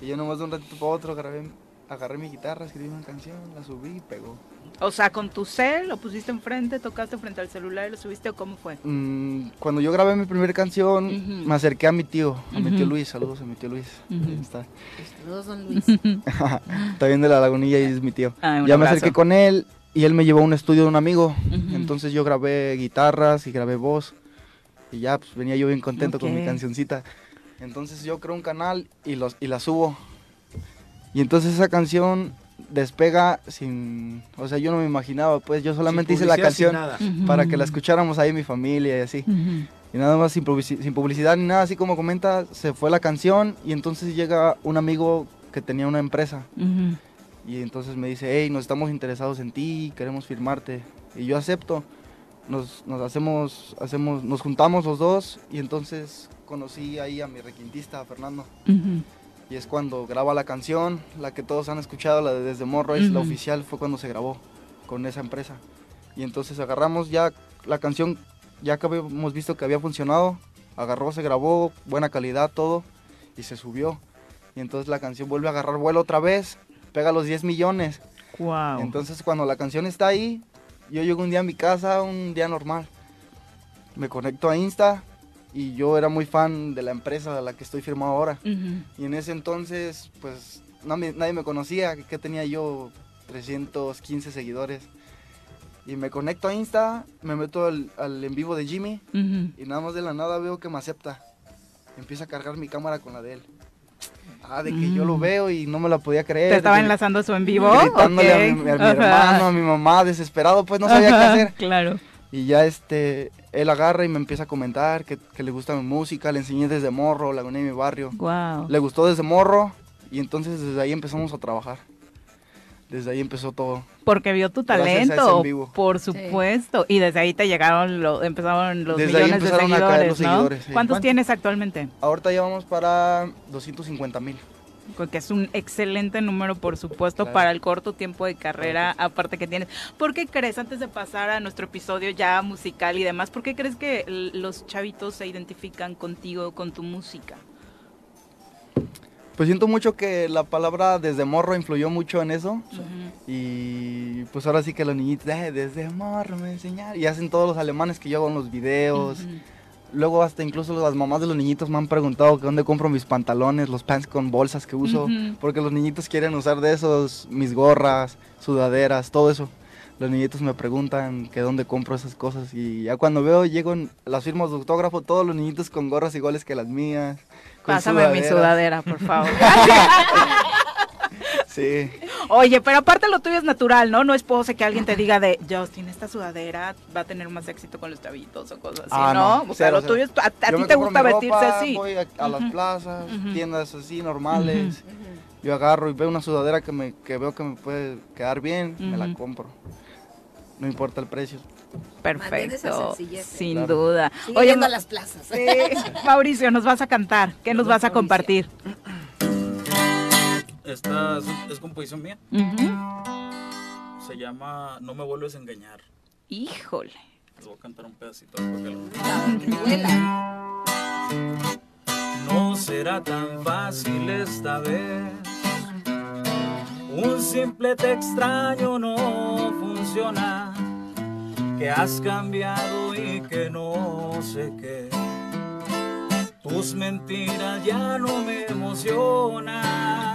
H: y yo nomás de un ratito para otro grabé agarré mi guitarra, escribí una canción, la subí y pegó.
A: O sea, con tu cel, lo pusiste enfrente, tocaste frente al celular y lo subiste, ¿o cómo fue?
H: Mm, cuando yo grabé mi primera canción, me acerqué a mi tío, a mi tío Luis, saludos a mi tío Luis. Ahí está.
D: Saludos, don [laughs] Luis.
H: está bien de la lagunilla y es mi tío. ya me acerqué con él y él me llevó a un estudio de un amigo. Entonces yo grabé guitarras y grabé voz. Y ya, pues venía yo bien contento con mi cancioncita. Entonces yo creo un canal y, los, y la subo. Y entonces esa canción despega sin, o sea, yo no me imaginaba, pues yo solamente hice la canción para que la escucháramos ahí mi familia y así. Y nada más sin, publicidad ni nada, así como comenta, se fue la canción y entonces llega un amigo que tenía una empresa. Y entonces me dice, hey, nos estamos interesados en ti, queremos firmarte. Y yo acepto. Nos, nos hacemos, hacemos, nos juntamos los dos y entonces conocí ahí a mi requintista, a Fernando y es cuando graba la canción, la que todos han escuchado, la de Desde Morro, es la oficial, fue cuando se grabó con esa empresa. Y entonces agarramos ya la canción, ya que habíamos visto que había funcionado, agarró, se grabó, buena calidad, todo, y se subió. Y entonces la canción vuelve a agarrar vuelo otra vez, pega los 10 millones.
A: Wow.
H: Entonces cuando la canción está ahí, yo llego un día a mi casa, un día normal. Me conecto a Insta, y yo era muy fan de la empresa a la que estoy firmado ahora. Y en ese entonces, pues nadie, me conocía, que tenía yo 315 seguidores. Y me conecto a Insta, me meto al, en vivo de Jimmy y nada más de la nada veo que me acepta. Empieza a cargar mi cámara con la de él. Ah, de que yo lo mm. veo y no me la podía creer.
A: ¿Te estaba enlazando su en vivo?
H: Gritándole a, mi, hermano, a mi mamá, desesperado, pues no sabía qué hacer.
A: Claro.
H: Y ya este, él agarra y me empieza a comentar que, le gusta mi música, le enseñé desde morro, la de mi barrio.
A: Wow.
H: Le gustó desde morro y entonces desde ahí empezamos a trabajar. Desde ahí empezó todo.
A: Porque vio tu talento, por supuesto. Y desde ahí te llegaron, lo, empezaron los millones de seguidores, ¿no? ¿Cuántos tienes actualmente?
H: Ahorita llevamos para 250 mil
A: que es un excelente número, por supuesto, para el corto tiempo de carrera, aparte que tienes. ¿Por qué crees, antes de pasar a nuestro episodio ya musical y demás, por qué crees que los chavitos se identifican contigo, con tu música?
H: Pues siento mucho que la palabra desde morro influyó mucho en eso. Y pues ahora sí que los niñitos, eh, desde morro me enseñaron. Y hacen todos los alemanes que yo hago en los videos. Luego hasta incluso las mamás de los niñitos me han preguntado que dónde compro mis pantalones, los pants con bolsas que uso, porque los niñitos quieren usar de esos, mis gorras, sudaderas, todo eso. Los niñitos me preguntan que dónde compro esas cosas y ya cuando veo, llego las firmas de autógrafo, todos los niñitos con gorras iguales que las mías.
A: Pásame mi sudadera, por favor. [laughs] [laughs]
H: Sí.
A: Oye, pero aparte lo tuyo es natural, ¿no? No es pose que alguien te diga de Justin, esta sudadera va a tener más éxito con los chavitos o cosas así, ah, ¿no? O sea, lo tuyo es, a, ti te gusta vestirse así.
H: Voy a, las plazas, tiendas así normales. Yo agarro y veo una sudadera que, me, que veo que me puede quedar bien, me la compro. No importa el precio.
A: Perfecto, sin duda.
D: Oye, a las plazas. [laughs]
A: Mauricio, nos vas a cantar. ¿Qué nos vas a compartir?
I: Esta es, composición mía. Se llama No me vuelves a engañar.
A: Híjole.
I: Les voy a cantar un pedacito No será tan fácil esta vez. Un simple te extraño no funciona. Que has cambiado y que no sé qué. Tus mentiras ya no me emocionan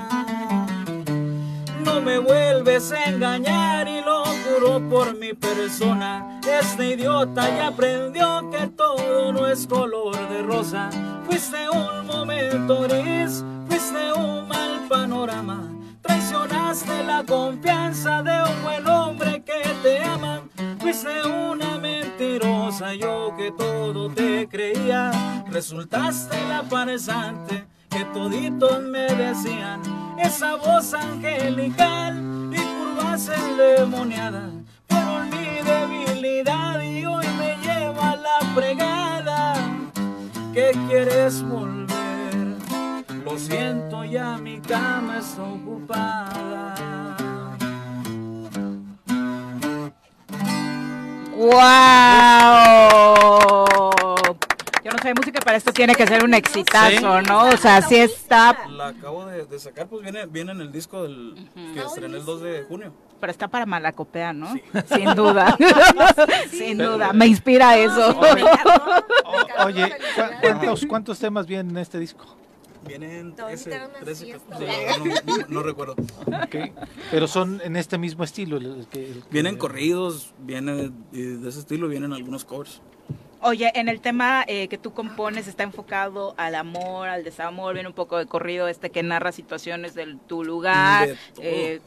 I: no me vuelves a engañar y lo juro por mi persona. Este idiota ya aprendió que todo no es color de rosa. Fuiste un momento gris, fuiste un mal panorama. Traicionaste la confianza de un buen hombre que te ama. Fuiste una mentirosa, yo que todo te creía. Resultaste la farsante que toditos me decían, esa voz angelical y curvas endemoniadas fueron mi debilidad y hoy me lleva la fregada. ¿Qué quieres volver? Lo siento, ya mi cama está ocupada.
A: ¡Wow! De música para esto tiene que ser un exitazo, ¿no? O sea, sí está...
I: La acabo de, sacar, pues viene, viene en el disco del, que estrené el 2 de junio.
A: Pero está para malacopea, ¿no? Sin duda. [laughs] Sin duda. Me inspira eso.
B: Oye, ¿cuántos, ¿cuántos temas vienen en este disco?
I: Vienen 13, 13 no, recuerdo.
B: Pero son en este mismo estilo.
I: Vienen corridos, viene de ese estilo, vienen algunos covers.
A: Oye, en el tema eh, que tú compones está enfocado al amor, al desamor, viene un poco de corrido este que narra situaciones de tu lugar. Eh,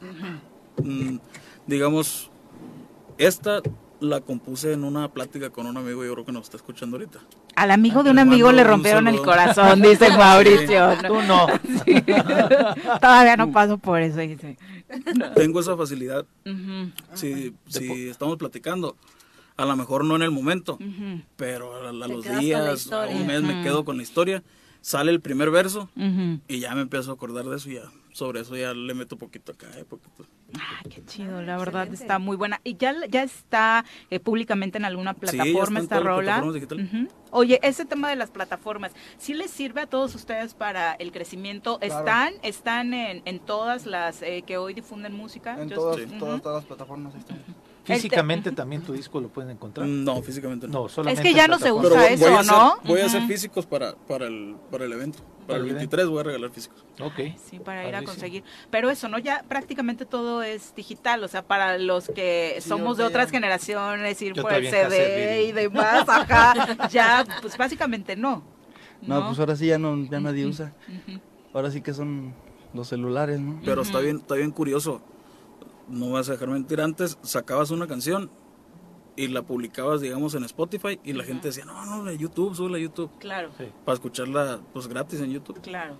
I: mm, digamos, esta la compuse en una plática con un amigo, yo creo que nos está escuchando ahorita.
A: Al amigo de un amigo le rompieron el corazón, dice Mauricio. [laughs]
B: Tú no. [laughs]
A: Todavía no paso por eso, dice.
I: Tengo esa facilidad. Si, si estamos platicando, a lo mejor no en el momento, pero a, los días, a un mes me quedo con la historia, sale el primer verso y ya me empiezo a acordar de eso y ya sobre eso ya le meto poquito acá, eh, poquito.
A: Ah, qué chido, la verdad está muy buena. ¿Y ya, ya está eh, públicamente en alguna plataforma esta rola? Oye, ese tema de las plataformas, ¿sí les sirve a todos ustedes para el crecimiento? ¿Están están en, en todas las eh, que hoy difunden música?
H: En todas, todas, las plataformas están.
B: Físicamente también tu disco lo pueden encontrar.
I: No, físicamente no.
A: solamente es que ya no se usa eso, ¿no?
I: Voy a hacer físicos para, para, el, para el evento. Para el 23 voy a regalar físicos.
B: Ok.
A: Sí, para ir a conseguir. Pero eso, ¿no? Ya prácticamente todo es digital. O sea, para los que somos de otras generaciones, ir por el CD y demás, ajá, ya, pues básicamente no.
H: No, pues ahora sí ya, no, ya nadie usa. Ahora sí que son los celulares, ¿no?
I: Pero está bien, está bien curioso no vas a dejar mentir, antes sacabas una canción y la publicabas, digamos, en Spotify y la gente decía, no, no, de YouTube, sube a YouTube.
A: Claro.
I: Para escucharla, pues, gratis en YouTube.
A: Claro.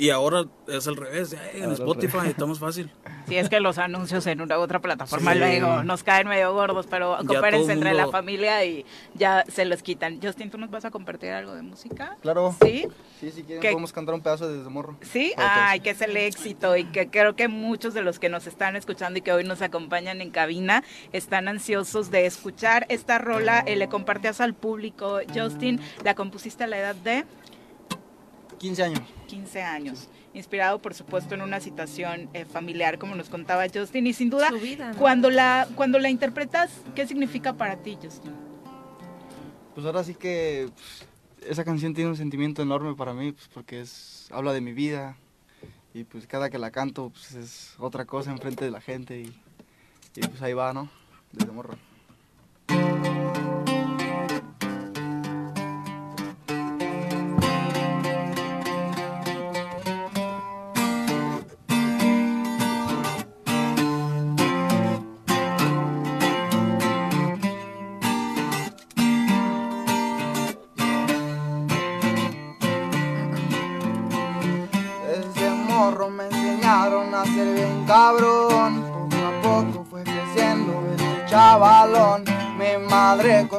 I: Y ahora es al revés, en Spotify estamos fácil.
A: Sí, es que los anuncios en una u otra plataforma luego nos caen medio gordos, pero coopérense entre la familia y ya se los quitan. Justin, ¿tú nos vas a compartir algo de música?
H: Claro.
A: ¿Sí?
H: Sí, si quieren podemos cantar un pedazo de Morro.
A: ¿Sí? Ay, que es el éxito y que creo que muchos de los que nos están escuchando y que hoy nos acompañan en cabina están ansiosos de escuchar esta rola. Eh, le compartías al público, Justin, la compusiste a la edad de...
H: 15 años.
A: 15 años. Inspirado, por supuesto, en una situación eh, familiar, como nos contaba Justin. Y sin duda, cuando, la, cuando la interpretas, ¿qué significa para ti, Justin?
H: Pues ahora sí que pues, esa canción tiene un sentimiento enorme para mí, pues porque es, habla de mi vida. Y pues cada que la canto, pues es otra cosa enfrente de la gente. Y, y pues ahí va, ¿no? Desde morro.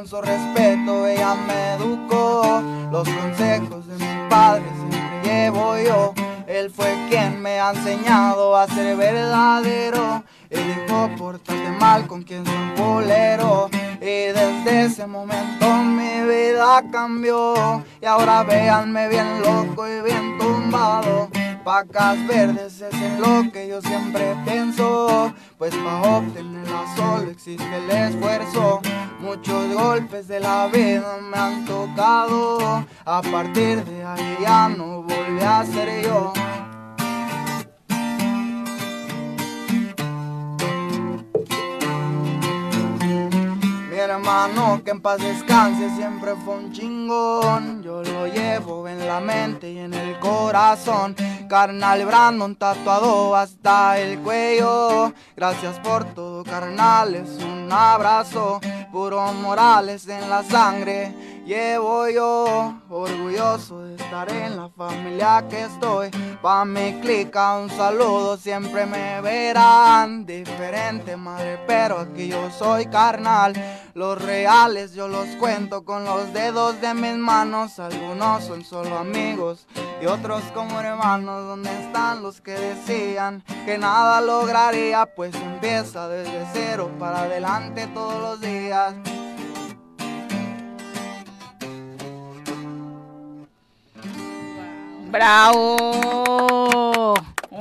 H: Con su respeto ella me educó. Los consejos de mi padre siempre llevo yo. Él fue quien me ha enseñado a ser verdadero. Él dijo, portate mal con quien un bolero. Y desde ese momento mi vida cambió. Y ahora véanme bien loco y bien tumbado. Pacas verdes es en lo que yo siempre pienso, pues para obtenerla solo existe el esfuerzo. Muchos golpes de la vida me han tocado, a partir de ahí ya no volví a ser yo. hermano que en paz descanse siempre fue un chingón. Yo lo llevo en la mente y en el corazón. Carnal Brandon tatuado hasta el cuello. Gracias por todo, carnales. Un abrazo. Puro Morales en la sangre llevo yo, orgulloso de estar en la familia que estoy. Pa' mi clica un saludo, siempre me verán diferente, madre, pero aquí yo soy carnal. Los reales yo los cuento con los dedos de mis manos. Algunos son solo amigos y otros como hermanos. ¿Dónde están los que decían que nada lograría? Pues empieza desde cero para adelante todos los días.
A: Bravo.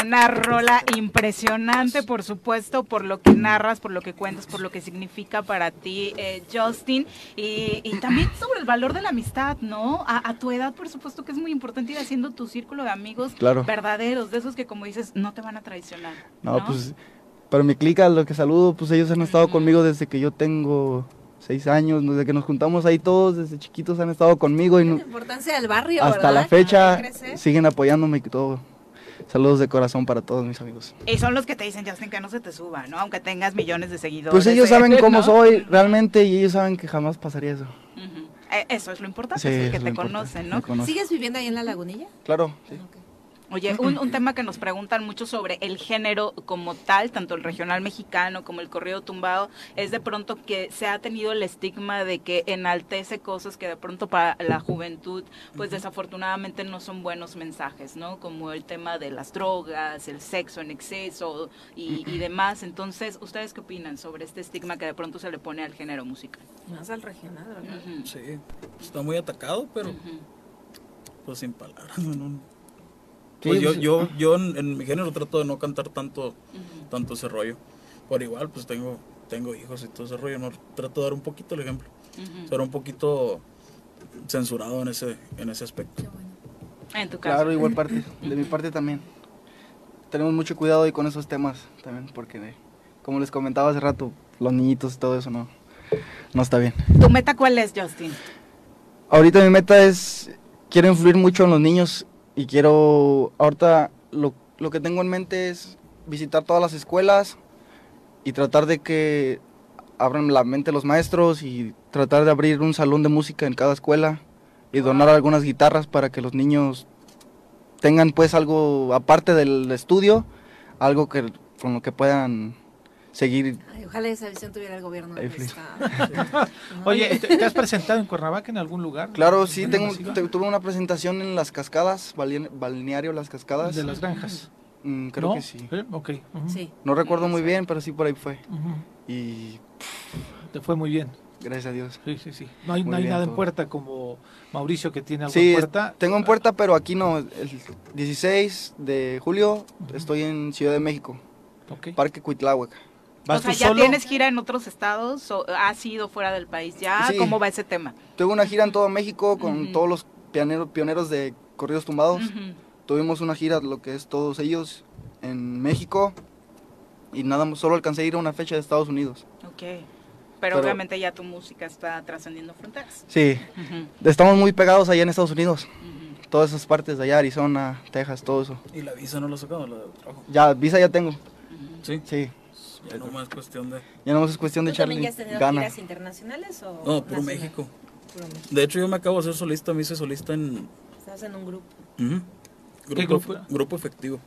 A: Una rola impresionante, por supuesto, por lo que narras, por lo que cuentas, por lo que significa para ti, eh, Justin, y, y también sobre el valor de la amistad, ¿no? A, a tu edad, por supuesto, que es muy importante ir haciendo tu círculo de amigos
H: Claro.
A: verdaderos, de esos que, como dices, no te van a traicionar.
H: No, pues, pero mi clica, lo que saludo, pues ellos han estado conmigo desde que yo tengo seis años, desde que nos juntamos ahí todos, desde chiquitos han estado conmigo y no-
D: La importancia del barrio,
H: hasta
D: ¿verdad?
H: la fecha siguen apoyándome y todo. Saludos de corazón para todos mis amigos.
A: Y son los que te dicen, Justin, que no se te suba, ¿no? Aunque tengas millones de seguidores.
H: Pues ellos
A: eh,
H: saben cómo
A: ¿no?
H: soy realmente y ellos saben que jamás pasaría eso.
A: Eh, Eso es lo importante,
H: Sí,
A: es el que te conocen, ¿no?
D: ¿Sigues viviendo ahí en la lagunilla?
H: Claro, sí.
A: Oye, un, un tema que nos preguntan mucho sobre el género como tal, tanto el regional mexicano como el corrido tumbado, es de pronto que se ha tenido el estigma de que enaltece cosas que de pronto para la juventud, pues desafortunadamente no son buenos mensajes, ¿no? Como el tema de las drogas, el sexo en exceso y, y demás. Entonces, ¿ustedes qué opinan sobre este estigma que de pronto se le pone al género musical?
D: Más al regional, ¿verdad?
I: Sí, está muy atacado, pero pues sin palabras. [laughs] no, no.
H: Sí,
I: Pues yo, yo, yo en, en mi género trato de no cantar tanto, tanto ese rollo. Por igual, pues tengo, tengo hijos y todo ese rollo. No, trato de dar un poquito el ejemplo.
A: Ujú.
I: Ser un poquito censurado en ese, en ese aspecto.
A: En tu caso.
H: Claro, igual parte, [clears throat] de mi parte también. Tenemos mucho cuidado ahí con esos temas también, porque como les comentaba hace rato, los niñitos y todo eso no, no está bien.
A: ¿Tu meta cuál es, Justin?
H: Ahorita mi meta es, quiero influir mucho en los niños y quiero, ahorita lo, lo que tengo en mente es visitar todas las escuelas y tratar de que abran la mente los maestros y tratar de abrir un salón de música en cada escuela y donar algunas guitarras para que los niños tengan pues algo aparte del estudio, algo que con lo que puedan seguir.
D: Ay, ojalá esa visión tuviera el gobierno del estado. [laughs]
B: Oye, ¿te, te has presentado en Cuernavaca en algún lugar?
H: Claro, sí,
B: ¿En
H: tengo, te- tuve una presentación en Las Cascadas, balne- balneario Las Cascadas.
B: De las granjas.
H: Mm, creo
B: ¿No?
H: que sí.
B: Ok. ujú,
D: Sí.
H: No recuerdo muy bien, pero sí por ahí fue.
B: ujú.
H: Y
B: Te fue muy bien.
H: gracias a Dios.
B: Sí, sí, sí. No hay, no hay nada en
H: todo.
B: puerta como Mauricio que tiene algo
H: Sí,
B: en puerta.
H: tengo en puerta, pero aquí no. El 16 de julio estoy en Ciudad de México,
B: Ok.
H: Parque Cuitláhuac.
A: O
B: ¿Vas
A: sea,
B: tú
A: ¿ya
B: solo?
A: tienes gira en otros estados o has ido fuera del país ya?
H: Sí.
A: ¿Cómo va ese tema?
H: Tuve una gira en todo México con todos los pioneros, pioneros de corridos tumbados. Tuvimos una gira, lo que es todos ellos, en México. Y nada solo alcancé a ir a una fecha de Estados Unidos.
A: Ok. Pero,
H: Pero-
A: obviamente ya tu música está trascendiendo fronteras.
H: Sí, estamos muy pegados allá en Estados Unidos. Todas esas partes de allá, Arizona, Texas, todo eso.
I: Y la visa no la he sacado, la de trabajo.
H: Ya, visa ya tengo.
I: Sí,
H: Sí,
I: ya no más cuestión de.
H: ya no es cuestión de
D: ¿Tú también
H: echarle
D: ya has tenido
H: gana.
D: giras internacionales o
I: No, puro
D: nacional?
I: México.
D: Puro México.
I: De hecho, yo me acabo de ser solista, me hice solista en.
D: Estás en un grupo.
I: Ujú.
B: ¿Qué grupo era?
I: Grupo efectivo.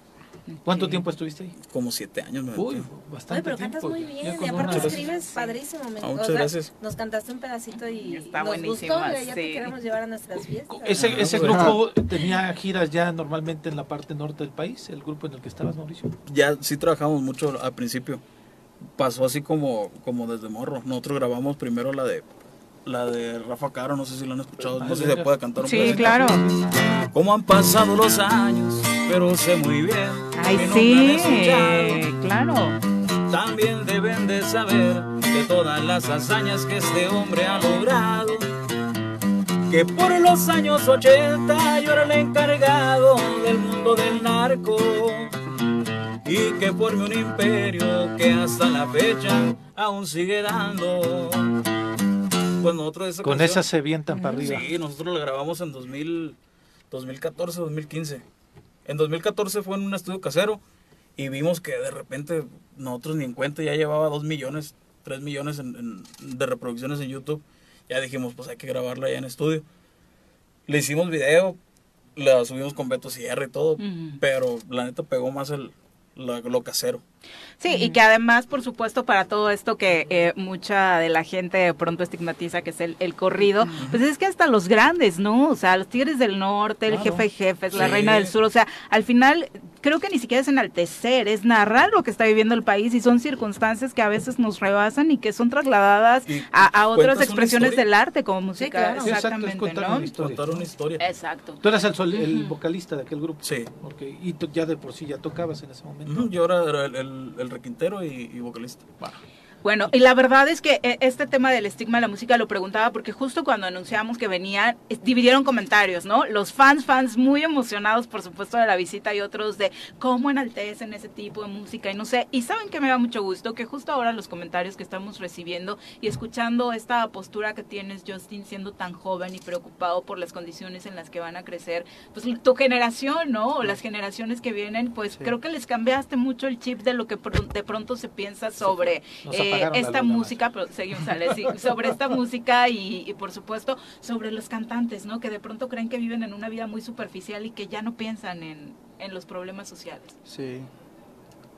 B: ¿Cuánto tiempo estuviste ahí?
I: Como siete años me
B: Uy, bastante
D: Oye, pero
B: tiempo.
D: cantas muy
B: ya
D: bien y aparte
B: una-
D: escribes padrísimo. me-
I: Ah,
D: o
I: muchas
D: sea,
I: gracias.
D: Nos cantaste un pedacito y
A: Está
D: nos gustó. Ya
A: sí.
D: te queremos llevar a nuestras fiestas.
B: Ese, ese
I: Ah,
B: grupo tenía giras ya normalmente en la parte norte del país, el grupo en el que estabas, Mauricio.
I: Ya sí trabajamos mucho al principio. Pasó así como, como desde morro. Nosotros grabamos primero la de la de Rafa Caro, no sé si lo han escuchado, no sé si se puede cantar un
A: Sí,
I: pedacito.
A: claro.
I: Cómo han pasado los años, pero sé muy bien.
A: Ay,
I: que
A: sí, claro.
I: También deben de saber de todas las hazañas que este hombre ha logrado. Que por los años 80 yo era el encargado del mundo del narco. Y que forme un imperio que hasta la fecha aún sigue dando. Pues nosotros esa
B: Con
I: canción-
B: esas se vientan para arriba.
I: Sí, nosotros la grabamos en 2000, 2014, 2015. En 2014 fue en un estudio casero y vimos que de repente nosotros ni en cuenta ya llevaba 2 millones, 3 millones en- en- de reproducciones en YouTube. Ya dijimos, pues hay que grabarla ya en estudio. Le hicimos video, la subimos con Beto Sierra y todo, pero la neta pegó más el, la- lo casero.
A: Sí, y que además, por supuesto, para todo esto que eh, mucha de la gente de pronto estigmatiza, que es el, el corrido, pues es que hasta los grandes, ¿no? O sea, los Tigres del Norte, el jefe de jefes, la
I: Sí.
A: Reina del Sur, o sea, al final creo que ni siquiera es enaltecer, es narrar lo que está viviendo el país y son circunstancias que a veces nos rebasan y que son trasladadas
I: Y
A: a, a otras expresiones del arte como música.
D: claro.
B: Sí, exacto, es
A: Exactamente,
B: contar
A: ¿no?
B: una historia.
I: Contar una historia.
A: Exacto.
B: Tú eras el, sol- el vocalista de aquel grupo.
I: Sí.
B: Ok, Y tú ya de por sí ya tocabas en ese momento.
I: Yo era, era el, el- requintero y, vocalista.
A: Y la verdad es que eh, este tema del estigma de la música lo preguntaba porque justo cuando anunciamos que venían, eh, dividieron comentarios, ¿no? Los fans, fans muy emocionados, por supuesto, de la visita y otros de cómo enaltecen ese tipo de música y no sé. Y saben que me da mucho gusto que justo ahora los comentarios que estamos recibiendo y escuchando esta postura que tienes, Justin, siendo tan joven y preocupado por las condiciones en las que van a crecer, pues tu generación, ¿no? O las generaciones que vienen, pues creo que les cambiaste mucho el chip de lo que pr- de pronto se piensa sobre
B: Nos
A: eh, esta música, pero seguimos Ale, sí, sobre esta música y, y, por supuesto sobre los cantantes, ¿no? Que de pronto creen que viven en una vida muy superficial y que ya no piensan en, en los problemas sociales.
H: Sí,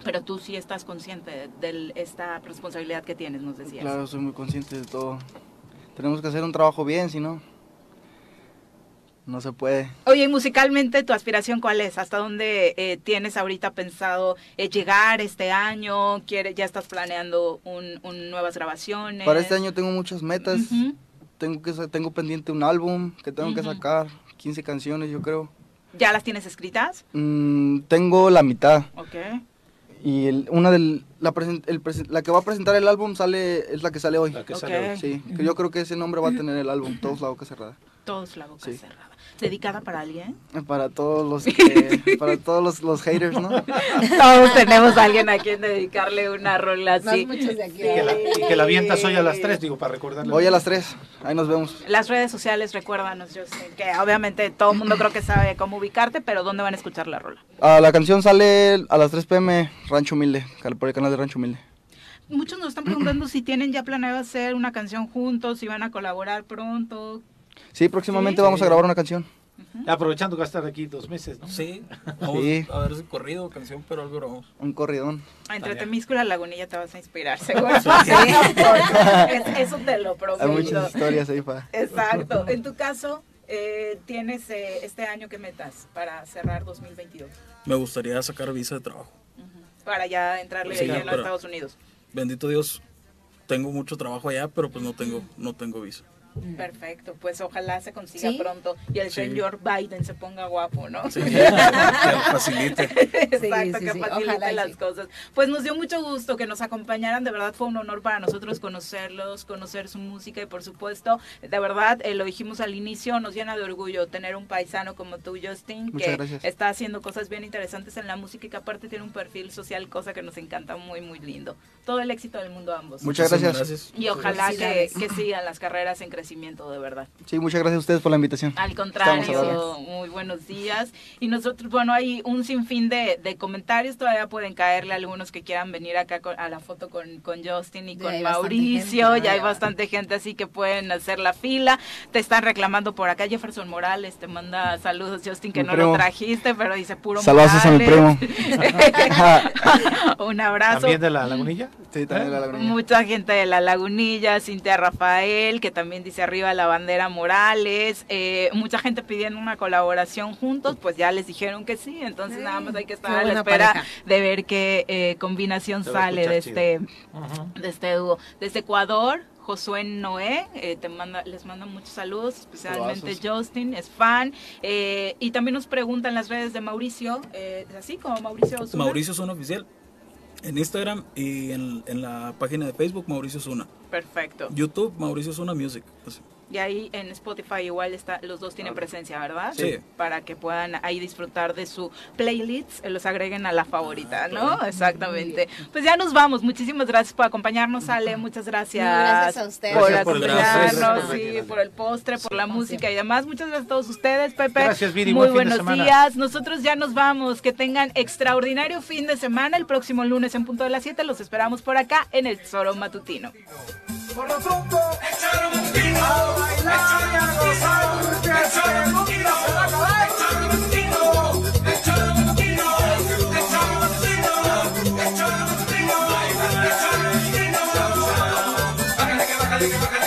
A: Pero tú sí estás consciente de, de esta responsabilidad que tienes, nos decías.
H: claro, soy muy consciente de todo. Tenemos que hacer un trabajo bien, si no, no se puede.
A: Oye, y musicalmente, ¿tu aspiración cuál es? ¿Hasta dónde eh, tienes ahorita pensado eh, llegar este año? ¿Quiere, ¿Ya estás planeando un, un nuevas grabaciones?
H: Para este año tengo muchas metas. Tengo que tengo pendiente un álbum que tengo que sacar, 15 canciones yo creo.
A: ¿Ya las tienes escritas?
H: Mm, tengo la mitad
A: Ok.
H: y el- una del la, presen- el presen- la que va a presentar el álbum sale es la que sale hoy.
B: La que sale hoy.
H: Sí, que yo creo que ese nombre va a tener el álbum, todos la boca cerrada.
A: Todos la boca
H: Sí.
A: cerrada. ¿Dedicada para alguien?
H: Para todos los [laughs] que- para todos los, los haters, ¿no? [laughs]
A: Todos tenemos a alguien a quien dedicarle una rola así.
D: muchos de aquí.
B: Y que, la, y que la avientas hoy a las 3, digo, para recordarle.
H: Hoy a las 3, ahí nos vemos.
A: Las redes sociales, recuérdanos, Justin, que obviamente todo el mundo creo que sabe cómo ubicarte, pero ¿dónde van a escuchar la rola?
H: Ah, la canción sale a las 3 pm, Rancho Humilde, por el canal de Rancho Humilde.
A: Muchos nos están preguntando si tienen ya planeado hacer una canción juntos, si van a colaborar pronto.
H: Sí, próximamente
A: Sí.
H: vamos a grabar una canción.
B: Aprovechando que va a estar aquí dos meses, ¿no?
I: Sí, vamos
H: Sí.
I: a ver si corrido, canción, pero algo grabamos.
H: Un corridón.
A: Entre. Temíscula y Lagunilla te vas a inspirar, [laughs] seguro. Es- Eso te lo
H: Hay
A: prometo.
H: muchas historias ahí para...
A: Exacto. En tu caso, eh, tienes eh, este año que metas para cerrar 2022,
I: Me gustaría sacar visa de trabajo.
A: para ya entrarle
I: Sí,
A: de lleno a Estados Unidos.
I: Bendito Dios, tengo mucho trabajo allá, pero pues no tengo, no tengo visa.
A: Perfecto, pues ojalá se consiga
D: Sí.
A: pronto y el
I: Sí.
A: señor Biden se ponga guapo, ¿no?
I: Sí, [laughs] que facilite. [laughs]
A: Exacto,
D: sí,
A: que
D: sí,
A: facilite las
D: sí.
A: cosas. Pues nos dio mucho gusto que nos acompañaran, de verdad fue un honor para nosotros conocerlos, conocer su música y por supuesto, de verdad, eh, lo dijimos al inicio, nos llena de orgullo tener un paisano como tú, Justin,
H: Muchas
A: que
H: gracias.
A: está haciendo cosas bien interesantes en la música y que aparte tiene un perfil social, cosa que nos encanta muy, muy lindo. Todo el éxito del mundo a ambos.
H: Muchas
I: Muchísimas
H: gracias.
A: y ojalá que,
D: Felicidades.
A: que sigan las carreras en crecimiento, de verdad.
H: Sí, muchas gracias a ustedes por la invitación.
A: Al contrario, muy buenos días. Y nosotros, bueno, hay un sinfín de, de comentarios, todavía pueden caerle algunos que quieran venir acá con- a la foto con, con Justin y
D: Ya
A: con Mauricio,
D: gente,
A: ya hay bastante gente, así que pueden hacer la fila. Te están reclamando por acá, Jefferson Morales te manda saludos, Justin, que
H: Mi
A: no
H: primo.
A: lo trajiste, pero dice puro
H: Saludos a mi primo. [laughs]
A: un abrazo.
B: ¿También de la lagunilla?
H: Sí, también la laguna.
A: Mucha gente de La Lagunilla, Cintia Rafael, que también dice arriba la bandera Morales, eh, mucha gente pidiendo una colaboración juntos, pues ya les dijeron que sí, entonces
D: Sí,
A: nada más hay que estar a la espera
D: pareja.
A: de ver qué eh, combinación
B: Se
A: sale de este, de este dúo. Desde Ecuador, Josué Noé, eh, te manda, les manda muchos saludos, especialmente. Justin, es fan, eh, y también nos preguntan las redes de Mauricio, eh, ¿es así como Mauricio Osuna?
I: Mauricio Zuna Oficial en Instagram y en, en la página de Facebook Mauricio Zuna.
A: Perfecto.
I: YouTube Mauricio Zuna Music. Así.
A: Y ahí en Spotify igual está, los dos tienen presencia, ¿verdad?
I: Sí.
A: Para que puedan ahí disfrutar de su playlist, eh, los agreguen a la favorita, ¿no? Exactamente. Pues ya nos vamos. Muchísimas gracias por acompañarnos, Ale. Muchas gracias.
D: No, gracias a ustedes.
A: Por
B: Gracias por el
A: acompañarnos,
B: por
A: sí,
B: venir.
A: por el postre, por la música y demás. Muchas gracias a todos ustedes, Pepe.
B: Gracias, Viri.
A: Muy
B: Buen
A: buenos días. Nosotros ya nos vamos. Que tengan extraordinario fin de semana. El próximo lunes en punto de las 7 los esperamos por acá en el Tesoro Matutino.
J: Por lo pronto, Gracias.